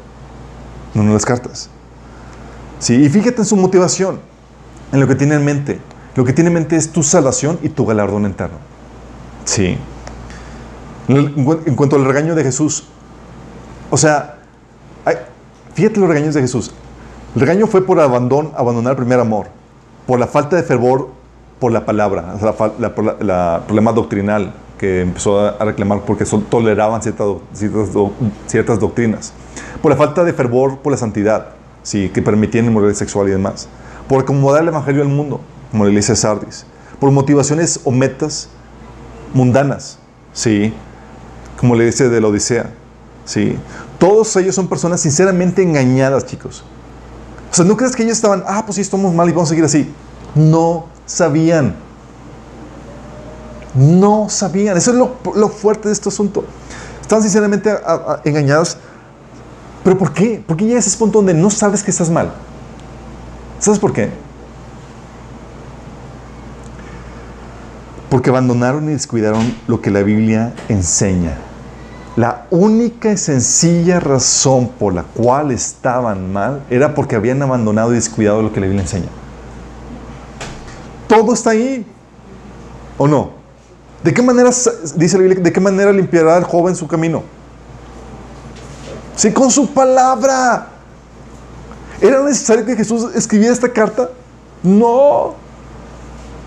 No, no las cartas. Sí, y fíjate en su motivación, en lo que tiene en mente. Lo que tiene en mente es tu salvación y tu galardón eterno. Sí. En cuanto al regaño de Jesús, o sea, fíjate los regaños de Jesús. El regaño fue por abandonar el primer amor, por la falta de fervor por la palabra, la, problema doctrinal que empezó a reclamar porque toleraban ciertas, ciertas, doctrinas, por la falta de fervor por la santidad, sí, que permitían moral sexual y demás, por acomodar el evangelio al mundo, como la iglesia Sardis, por motivaciones o metas mundanas, sí, como le dice de la Odisea. ¿sí? Todos ellos son personas sinceramente engañadas, chicos. O sea, no crees que ellos estaban, ah, pues sí, estamos mal y vamos a seguir así. No sabían. No sabían. Eso es lo, fuerte de este asunto. Estaban sinceramente engañados. ¿Pero por qué? ¿Por qué llegas a ese punto donde no sabes que estás mal? ¿Sabes por qué? Porque abandonaron y descuidaron lo que la Biblia enseña. La única y sencilla razón por la cual estaban mal era porque habían abandonado y descuidado lo que la Biblia enseña. Todo está ahí. ¿O no? ¿De qué manera, dice la Biblia, de qué manera limpiará el joven su camino? Sí, con su palabra. ¿Era necesario que Jesús escribiera esta carta? No.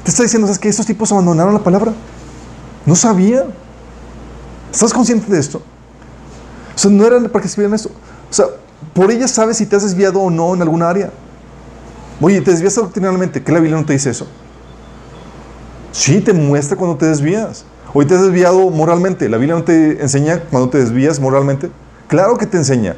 Te está diciendo, ¿sabes que estos tipos abandonaron la palabra? No sabían. ¿Estás consciente de esto? O sea, no era para que escribieran esto. O sea, por ella sabes si te has desviado o no en alguna área. Oye, ¿te desvías doctrinalmente? ¿Qué la Biblia no te dice eso? Sí, te muestra cuando te desvías. Hoy te has desviado moralmente. ¿La Biblia no te enseña cuando te desvías moralmente? Claro que te enseña.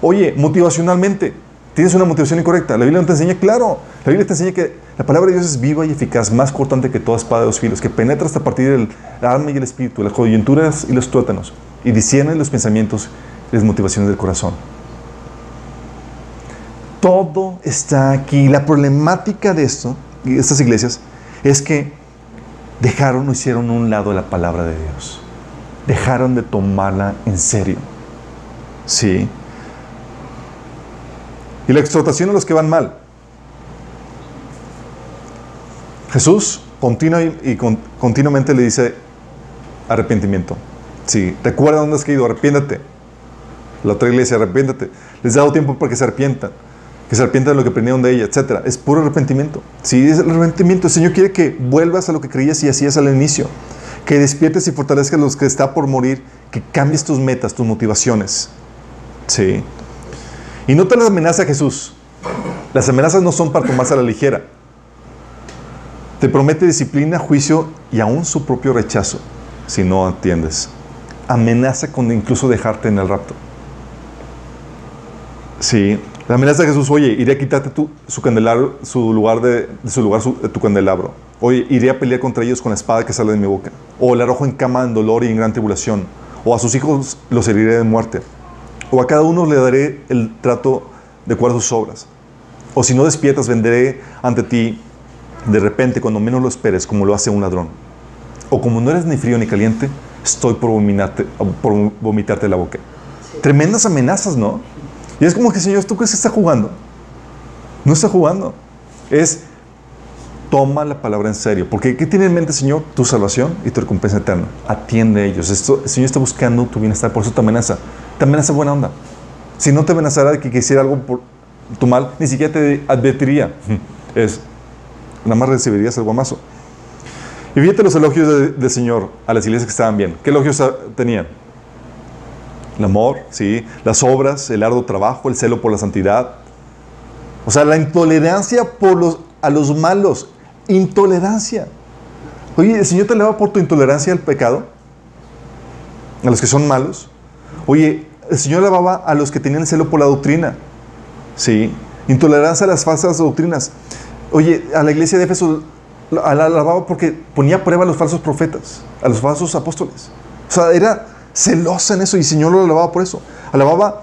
Oye, motivacionalmente, tienes una motivación incorrecta. ¿La Biblia no te enseña? Claro. La Biblia te enseña que La palabra de Dios es viva y eficaz, más cortante que toda espada de dos filos, que penetra hasta partir del alma y el espíritu, las coyunturas y los tuétanos, y discierne los pensamientos y las motivaciones del corazón. Todo está aquí. La problemática de esto, de estas iglesias, es que dejaron o hicieron un lado la palabra de Dios. Dejaron de tomarla en serio. Sí. Y la exhortación a los que van mal. Jesús continua y, continuamente le dice arrepentimiento. Sí, recuerda dónde has caído, arrepiéntate. La otra iglesia, arrepiéntate. Les he dado tiempo para que se arrepientan, que se arrepientan de lo que aprendieron de ella, etc. Es puro arrepentimiento. Sí, es el arrepentimiento. El Señor quiere que vuelvas a lo que creías y hacías al inicio. Que despiertes y fortalezcas a los que está por morir, que cambies tus metas, tus motivaciones. Sí. Y no te las amenaza Jesús. Las amenazas no son para tomarse a la ligera. Te promete disciplina, juicio y aún su propio rechazo si no atiendes. Amenaza con incluso dejarte en el rapto. Sí, la amenaza de Jesús, oye, iré a quitarte tu, su candelabro, su lugar de, su lugar, tu candelabro. Oye, iré a pelear contra ellos con la espada que sale de mi boca. O le arrojo en cama en dolor y en gran tribulación. O a sus hijos los heriré de muerte. O a cada uno le daré el trato de acuerdo sus obras. O si no despiertas, venderé ante ti de repente, cuando menos lo esperes, como lo hace un ladrón. O como no eres ni frío ni caliente, estoy por vomitarte, por vomitarte la boca. Tremendas amenazas, ¿no? Y es como que, Señor, ¿tú crees que está jugando? No está jugando. Es, toma la palabra en serio. Porque ¿qué tiene en mente, Señor? Tu salvación y tu recompensa eterna. Atiende a ellos. Esto, el Señor está buscando tu bienestar, por eso te amenaza. Te amenaza buena onda. Si no te amenazara de que quisiera algo por tu mal, ni siquiera te advertiría. Es, nada más recibirías el guamazo. Y fíjate los elogios del Señor a las iglesias que estaban bien. ¿Qué elogios tenían? El amor, ¿sí? las obras, el arduo trabajo, el celo por la santidad. O sea, la intolerancia por los, a los malos. Intolerancia. Oye, ¿el Señor te eleva por tu intolerancia al pecado? A los que son malos. Oye, el Señor elevaba a los que tenían celo por la doctrina. ¿Sí? Intolerancia a las falsas doctrinas. Oye, a la iglesia de Éfeso la alababa porque ponía a prueba a los falsos profetas, a los falsos apóstoles. O sea, era celosa en eso y el Señor lo alababa por eso. Alababa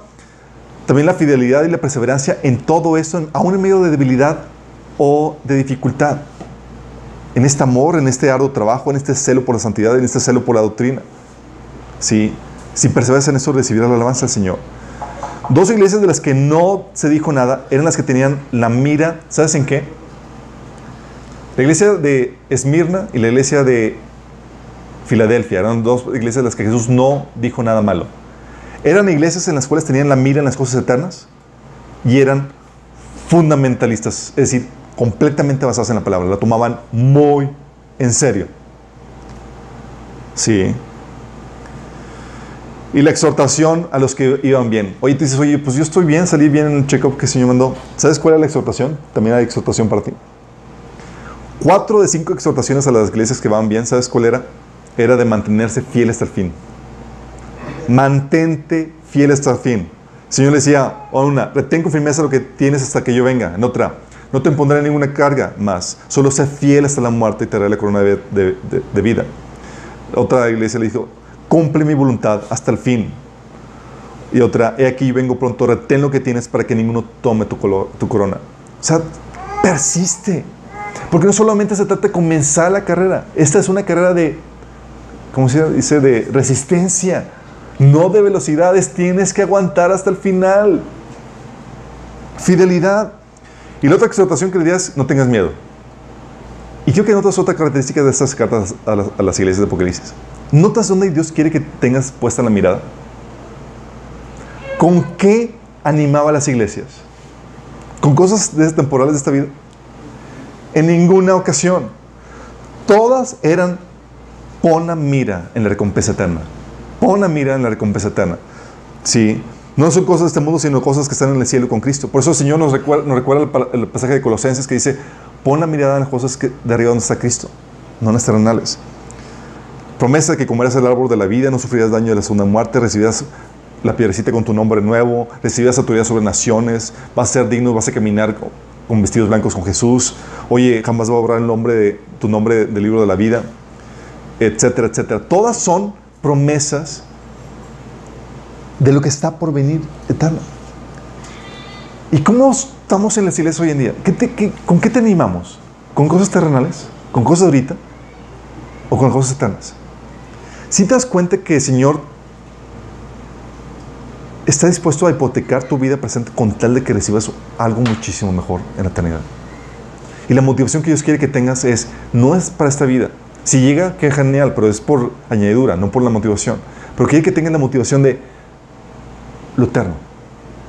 también la fidelidad y la perseverancia en todo esto, aún en medio de debilidad o de dificultad. En este amor, en este arduo trabajo, en este celo por la santidad, en este celo por la doctrina. Sí, si perseveras en eso, recibirás la alabanza del Señor. Dos iglesias de las que no se dijo nada eran las que tenían la mira, ¿sabes en qué? La iglesia de Esmirna y la iglesia de Filadelfia eran dos iglesias en las que Jesús no dijo nada malo. Eran iglesias en las cuales tenían la mira en las cosas eternas y eran fundamentalistas, es decir, completamente basadas en la palabra. La tomaban muy en serio. Sí. Y la exhortación a los que iban bien. Oye, tú dices, oye, pues yo estoy bien, salí bien en el check-up que el Señor mandó. ¿Sabes cuál es la exhortación? También hay exhortación para ti. Cuatro de cinco exhortaciones a las iglesias que van bien, ¿sabes cuál era? Era de mantenerse fiel hasta el fin. Mantente fiel hasta el fin. El Señor le decía a una, retén con firmeza lo que tienes hasta que yo venga. En otra, no te impondré ninguna carga más. Solo sé fiel hasta la muerte y te daré la corona de, de, vida. Otra iglesia le dijo, cumple mi voluntad hasta el fin. Y otra, he aquí vengo pronto, retén lo que tienes para que ninguno tome tu, tu corona. O sea, persiste. Porque no solamente se trata de comenzar la carrera, esta es una carrera de, ¿cómo se dice? De resistencia, no de velocidades, tienes que aguantar hasta el final. Fidelidad. Y la otra exhortación que le dirías, no tengas miedo. Y creo que notas otra característica de estas cartas a las, a las iglesias de Apocalipsis. ¿Notas dónde Dios quiere que tengas puesta la mirada? ¿Con qué animaba a las iglesias? ¿Con cosas temporales de esta vida? En ninguna ocasión. Todas eran pon la mira en la recompensa eterna. Pon la mira en la recompensa eterna. Sí. No son cosas de este mundo, sino cosas que están en el cielo con Cristo. Por eso el Señor nos recuerda, el, pasaje de Colosenses que dice, pon la mirada en las cosas que, de arriba donde está Cristo, no en las terrenales. Promesa de que comerás el árbol de la vida, no sufrirás daño de la segunda muerte, recibirás la piedrecita con tu nombre nuevo, recibirás autoridad sobre naciones, vas a ser digno, vas a caminar con vestidos blancos con Jesús. Oye, jamás va a borrar el nombre de, tu nombre del libro de la vida, etcétera, etcétera. Todas son promesas de lo que está por venir eterno. ¿Y cómo estamos en las iglesias hoy en día? ¿Con qué te animamos? ¿Con cosas terrenales? ¿Con cosas ahorita? ¿O con cosas eternas? Si te das cuenta que el Señor está dispuesto a hipotecar tu vida presente con tal de que recibas algo muchísimo mejor en la eternidad. Y la motivación que Dios quiere que tengas es, no es para esta vida. Si llega, qué genial, pero es por añadidura, no por la motivación. Pero quiere que tengas la motivación de lo eterno,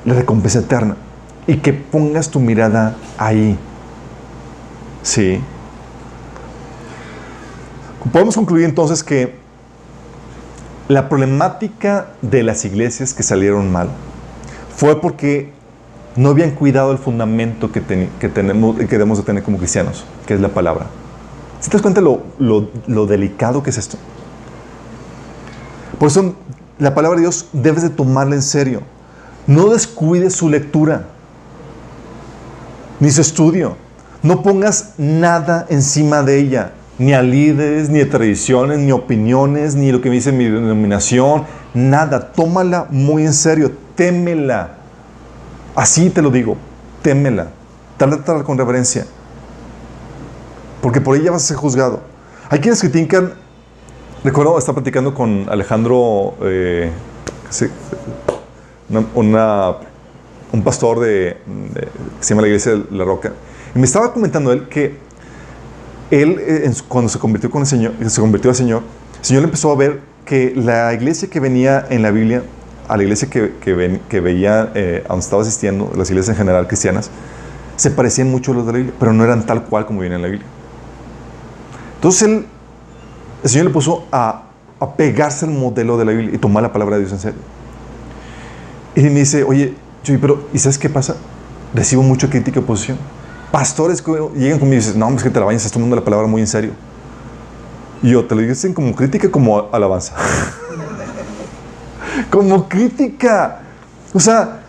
la recompensa eterna. Y que pongas tu mirada ahí. Sí. Podemos concluir entonces que la problemática de las iglesias que salieron mal fue porque no habían cuidado el fundamento que, tenemos, que debemos de tener como cristianos, que es la palabra. ¿Se te das cuenta lo, lo, delicado que es esto? Por eso la palabra de Dios debes de tomarla en serio. No descuides su lectura, ni su estudio. No pongas nada encima de ella ni a líderes, ni a tradiciones, ni opiniones, ni lo que me dice mi denominación, nada. Tómala muy en serio, témela. Así te lo digo, témela. Trátala con reverencia. Porque por ella vas a ser juzgado. Hay quienes critican. Recuerdo estar platicando con Alejandro, eh, un pastor de, de, que se llama la Iglesia de La Roca. Y me estaba comentando él que él, eh, cuando se convirtió, con el Señor, se convirtió al Señor, el Señor empezó a ver que la iglesia que venía en la Biblia, a la iglesia que, que, veía eh, a donde estaba asistiendo, las iglesias en general cristianas, se parecían mucho a los de la Biblia, pero no eran tal cual como viene en la Biblia. Entonces él, el Señor le puso a, a pegarse al modelo de la Biblia y tomar la palabra de Dios en serio. Y me dice, oye, pero ¿y sabes qué pasa? Recibo mucha crítica y oposición pastores que llegan conmigo y dicen, no, es que te la vayas, estás tomando la palabra muy en serio. Y yo te lo dicen como crítica, como alabanza. como crítica. O sea,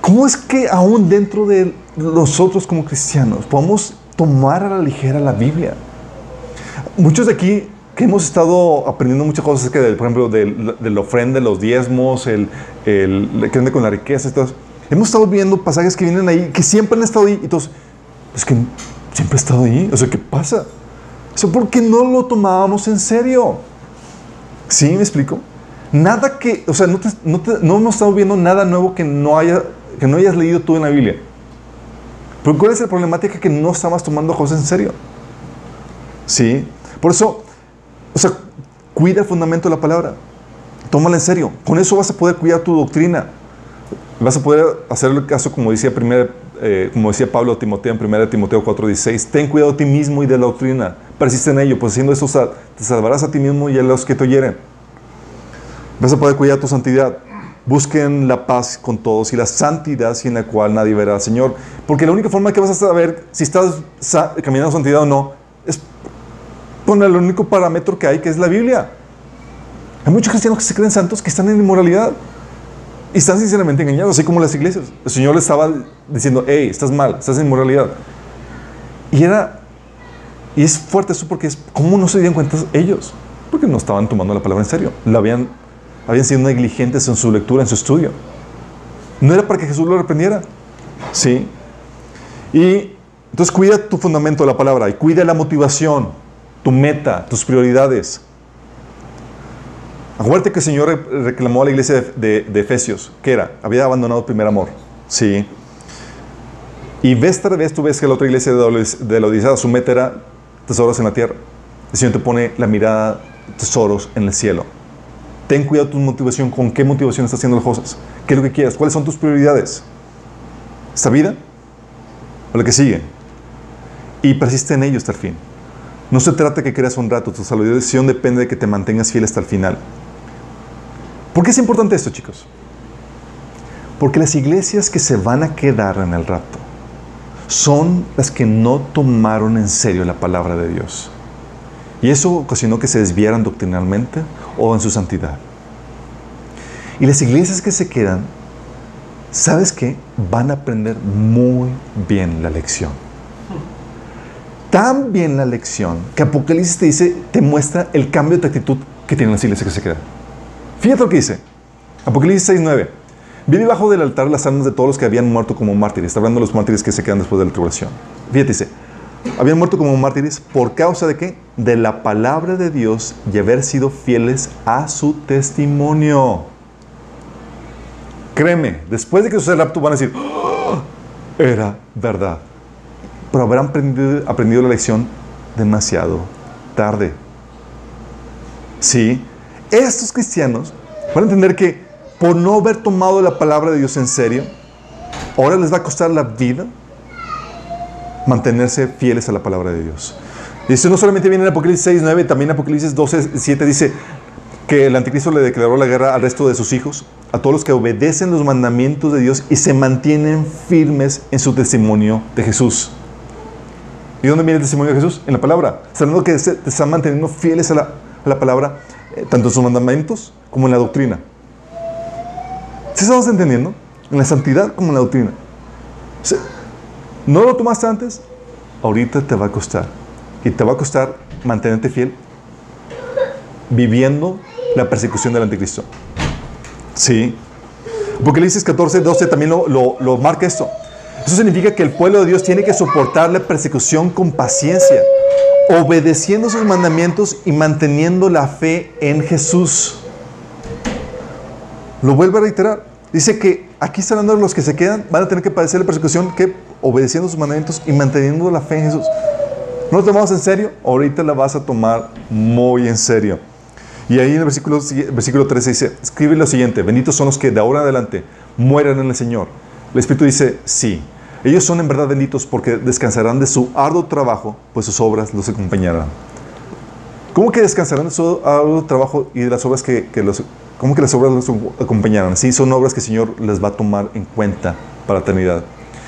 ¿cómo es que aún dentro de nosotros como cristianos podemos tomar a la ligera la Biblia? Muchos de aquí que hemos estado aprendiendo muchas cosas acerca, del, por ejemplo, del, la ofrenda, los diezmos, el, el, que ande con la riqueza todo Hemos estado viendo pasajes que vienen ahí, que siempre han estado ahí, y todos, es que siempre ha estado ahí. O sea, ¿qué pasa? Eso porque no lo tomábamos en serio. ¿Sí? ¿Me explico? Nada que, o sea, no, no, hemos estado viendo nada nuevo que no, haya, que no hayas leído tú en la Biblia. Pero ¿cuál es la problemática? Que no estabas tomando cosas en serio. ¿Sí? Por eso, o sea, cuida el fundamento de la palabra. Tómala en serio. Con eso vas a poder cuidar tu doctrina. Vas a poder hacer el caso como decía, primera, eh, como decía Pablo a Timoteo en 1 Timoteo 4:16. Ten cuidado de ti mismo y de la doctrina. Persiste en ello, pues haciendo eso te salvarás a ti mismo y a los que te oyeren. Vas a poder cuidar tu santidad. Busquen la paz con todos y la santidad sin la cual nadie verá al Señor. Porque la única forma que vas a saber si estás caminando santidad o no es poner el único parámetro que hay, que es la Biblia. Hay muchos cristianos que se creen santos que están en inmoralidad. Y están sinceramente engañados, así como las iglesias. El Señor les estaba diciendo, hey, estás mal, estás en inmoralidad. Y era, y es fuerte eso porque es, ¿cómo no se dieron cuenta ellos? Porque no estaban tomando la palabra en serio. La habían, habían sido negligentes en su lectura, en su estudio. No era para que Jesús lo reprendiera. Sí. Y entonces cuida tu fundamento de la palabra y cuida la motivación, tu meta, tus prioridades. Acuérdate que el Señor reclamó a la iglesia de, Efesios, que era, había abandonado primer amor. Sí. Y vez tras vez tú ves que la otra iglesia de la Odisea, su meta era tesoros en la tierra. El Señor te pone la mirada, tesoros en el cielo. Ten cuidado tu motivación, con qué motivación estás haciendo las cosas. ¿Qué es lo que quieres? ¿Cuáles son tus prioridades? ¿Esta vida? ¿O la que sigue? Y persiste en ello hasta el fin. No se trata que creas un rato, tu salvación depende de que te mantengas fiel hasta el final. ¿Por qué es importante esto, chicos? Porque las iglesias que se van a quedar en el rato son las que no tomaron en serio la palabra de Dios. Y eso ocasionó que se desviaran doctrinalmente o en su santidad. Y las iglesias que se quedan, ¿sabes qué? Van a aprender muy bien la lección. tan bien la lección que Apocalipsis te dice, te muestra el cambio de actitud que tienen las iglesias que se quedan. Fíjate lo que dice. Apocalipsis 6.9. Vi debajo del altar las almas de todos los que habían muerto como mártires. Está hablando de los mártires que se quedan después de la tribulación. Fíjate, dice, habían muerto como mártires por causa de qué? De la palabra de Dios y haber sido fieles a su testimonio. Créeme, después de que suceda el rapto van a decir, ¡Oh! era verdad. Pero habrán aprendido, aprendido la lección demasiado tarde. Sí, estos cristianos van a entender que por no haber tomado la palabra de Dios en serio, ahora les va a costar la vida mantenerse fieles a la palabra de Dios. Y eso no solamente viene en Apocalipsis 6, 9, también en Apocalipsis 12, 7 dice que el anticristo le declaró la guerra al resto de sus hijos, a todos los que obedecen los mandamientos de Dios y se mantienen firmes en su testimonio de Jesús. ¿Y dónde viene el testimonio de Jesús? En la palabra. Sabiendo que se están manteniendo fieles a la, palabra, tanto en sus mandamientos como en la doctrina. ¿Sí estamos entendiendo? En la santidad como en la doctrina. ¿No lo tomaste antes? Ahorita te va a costar. Y te va a costar mantenerte fiel viviendo la persecución del anticristo. Sí. Apocalipsis 14, 12 también lo, lo, lo marca esto. Eso significa que el pueblo de Dios tiene que soportar la persecución con paciencia, obedeciendo sus mandamientos y manteniendo la fe en Jesús. Lo vuelve a reiterar. Dice que aquí están los que se quedan, van a tener que padecer la persecución que obedeciendo sus mandamientos y manteniendo la fe en Jesús. ¿No lo tomamos en serio? Ahorita la vas a tomar muy en serio. Y ahí en el versículo, versículo 13 dice, escribe lo siguiente, benditos son los que de ahora en adelante mueran en el Señor. El Espíritu dice, sí, ellos son en verdad benditos porque descansarán de su arduo trabajo, pues sus obras los acompañarán. ¿Cómo que descansarán de su arduo trabajo y de las obras que, que los... ¿Cómo que las obras los acompañarán? Sí, son obras que el Señor les va a tomar en cuenta para la eternidad.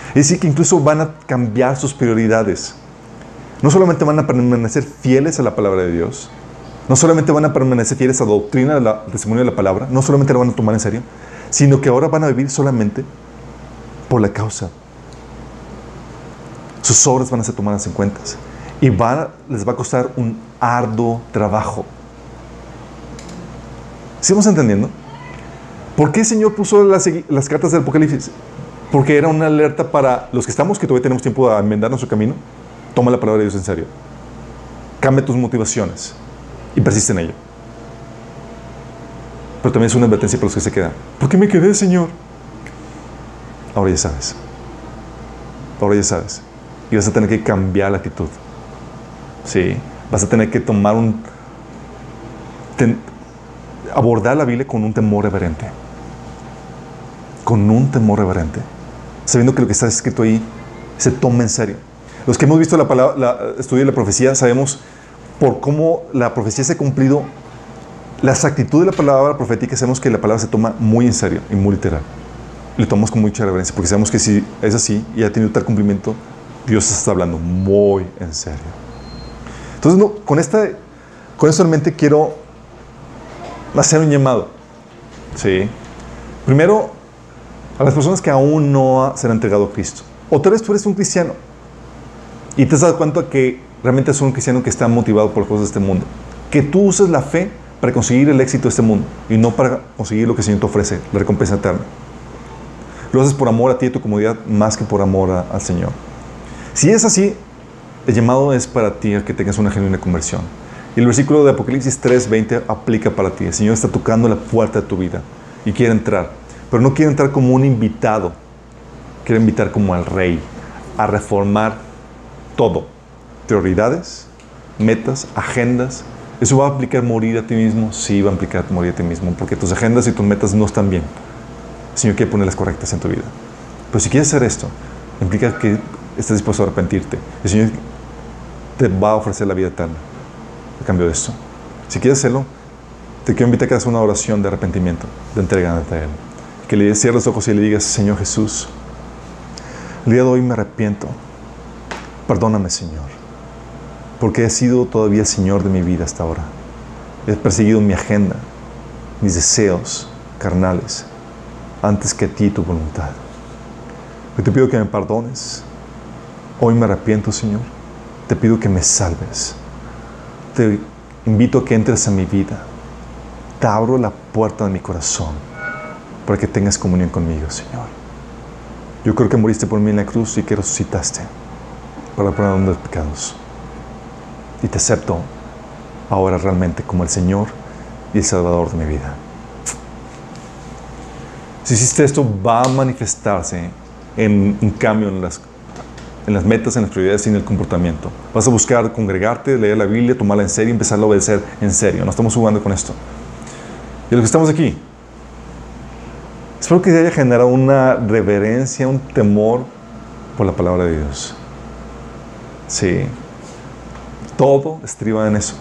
Es decir, que incluso van a cambiar sus prioridades. No solamente van a permanecer fieles a la palabra de Dios, no solamente van a permanecer fieles a la doctrina del testimonio de la palabra, no solamente lo van a tomar en serio, sino que ahora van a vivir solamente por la causa. Sus obras van a ser tomadas en cuenta y les va a costar un arduo trabajo. ¿Sigamos entendiendo? ¿Por qué el Señor puso las, las cartas del Apocalipsis? Porque era una alerta para los que estamos, que todavía tenemos tiempo de enmendar nuestro camino. Toma la palabra de Dios en serio. Cambia tus motivaciones y persiste en ello. Pero también es una advertencia para los que se quedan. ¿Por qué me quedé, Señor? Ahora ya sabes. Ahora ya sabes. Y vas a tener que cambiar la actitud. Sí. Vas a tener que tomar un. abordar la Biblia con un temor reverente. Con un temor reverente. Sabiendo que lo que está escrito ahí se toma en serio. Los que hemos visto la palabra, la, estudio de la profecía, sabemos por cómo la profecía se ha cumplido, la exactitud de la palabra profética, sabemos que la palabra se toma muy en serio y muy literal. Le tomamos con mucha reverencia, porque sabemos que si es así y ha tenido tal cumplimiento, Dios está hablando muy en serio. Entonces, no, con, esta, con esto en mente quiero hacer un llamado. ¿sí? Primero, a las personas que aún no se han entregado a Cristo. O tal vez tú eres un cristiano y te has dado cuenta que realmente es un cristiano que está motivado por las cosas de este mundo. Que tú uses la fe para conseguir el éxito de este mundo y no para conseguir lo que el Señor te ofrece, la recompensa eterna. Lo haces por amor a ti y a tu comodidad más que por amor al Señor. Si es así, el llamado es para ti a que tengas una genuina conversión. Y el versículo de Apocalipsis 3:20 aplica para ti. El Señor está tocando la puerta de tu vida y quiere entrar, pero no quiere entrar como un invitado, quiere invitar como al rey a reformar todo prioridades, metas, agendas. ¿Eso va a implicar morir a ti mismo? Sí, va a implicar morir a ti mismo, porque tus agendas y tus metas no están bien. El Señor quiere ponerlas correctas en tu vida. Pero si quieres hacer esto, implica que estés dispuesto a arrepentirte. El Señor te va a ofrecer la vida eterna a cambio de esto. Si quieres hacerlo, te quiero invitar a que hagas una oración de arrepentimiento, de entrega ante Él. Que le cierres los ojos y le digas, Señor Jesús, el día de hoy me arrepiento. Perdóname, Señor porque he sido todavía Señor de mi vida hasta ahora. He perseguido mi agenda, mis deseos carnales, antes que a ti tu voluntad. Hoy te pido que me perdones. Hoy me arrepiento, Señor. te pido que me salves. Te invito a que entres a mi vida. Te abro la puerta de mi corazón para que tengas comunión conmigo, Señor. Yo creo que moriste por mí en la cruz y que resucitaste para perdón de los pecados. Y te acepto ahora realmente como el Señor y el Salvador de mi vida. Si hiciste esto, va a manifestarse en un cambio en las, en las metas, en las prioridades y en el comportamiento. Vas a buscar congregarte, leer la Biblia, tomarla en serio y a obedecer en serio. No estamos jugando con esto. Y los que estamos aquí, espero que haya generado una reverencia, un temor por la palabra de Dios. Sí. Todo estriba en eso.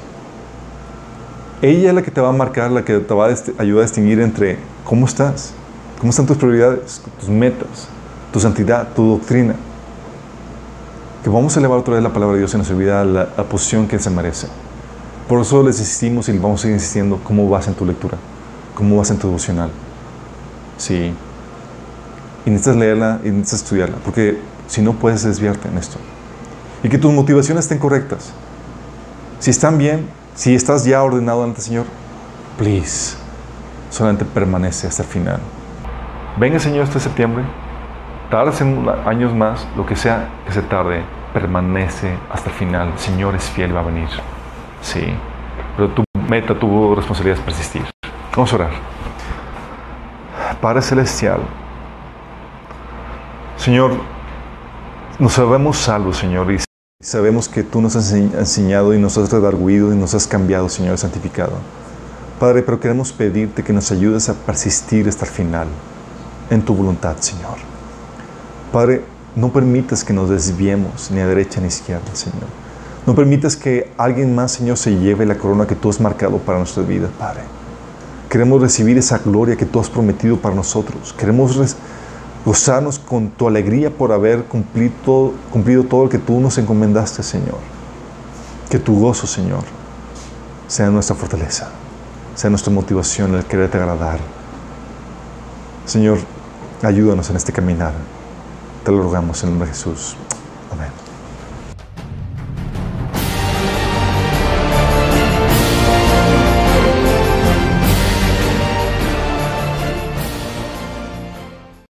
Ella es la que te va a marcar, la que te va a ayudar a distinguir entre cómo estás, cómo están tus prioridades, tus metas, tu santidad, tu doctrina. Que vamos a elevar otra vez la palabra de Dios en nuestra vida a la, posición que se merece. Por eso les insistimos y vamos a seguir insistiendo cómo vas en tu lectura, cómo vas en tu devocional. Sí. Y necesitas leerla y necesitas estudiarla, porque si no puedes desviarte en esto. Y que tus motivaciones estén correctas. Si están bien, si estás ya ordenado ante el Señor, please, solamente permanece hasta el final. Venga, Señor, este septiembre, tarde años más, lo que sea que se tarde, permanece hasta el final. Señor es fiel va a venir. Sí, pero tu meta, tu responsabilidad es persistir. Vamos a orar. Padre Celestial, Señor, nos sabemos salvos, Señor, y Sabemos que tú nos has enseñado y nos has redarguido y nos has cambiado, Señor, santificado. Padre, pero queremos pedirte que nos ayudes a persistir hasta el final en tu voluntad, Señor. Padre, no permitas que nos desviemos ni a derecha ni a izquierda, Señor. No permitas que alguien más, Señor, se lleve la corona que tú has marcado para nuestra vida, Padre. Queremos recibir esa gloria que tú has prometido para nosotros. Queremos gozarnos con tu alegría por haber cumplido, todo lo que tú nos encomendaste, Señor. Que tu gozo, Señor, sea nuestra fortaleza, sea nuestra motivación el quererte agradar. Señor, ayúdanos en este caminar. Te lo rogamos en el nombre de Jesús. Amén.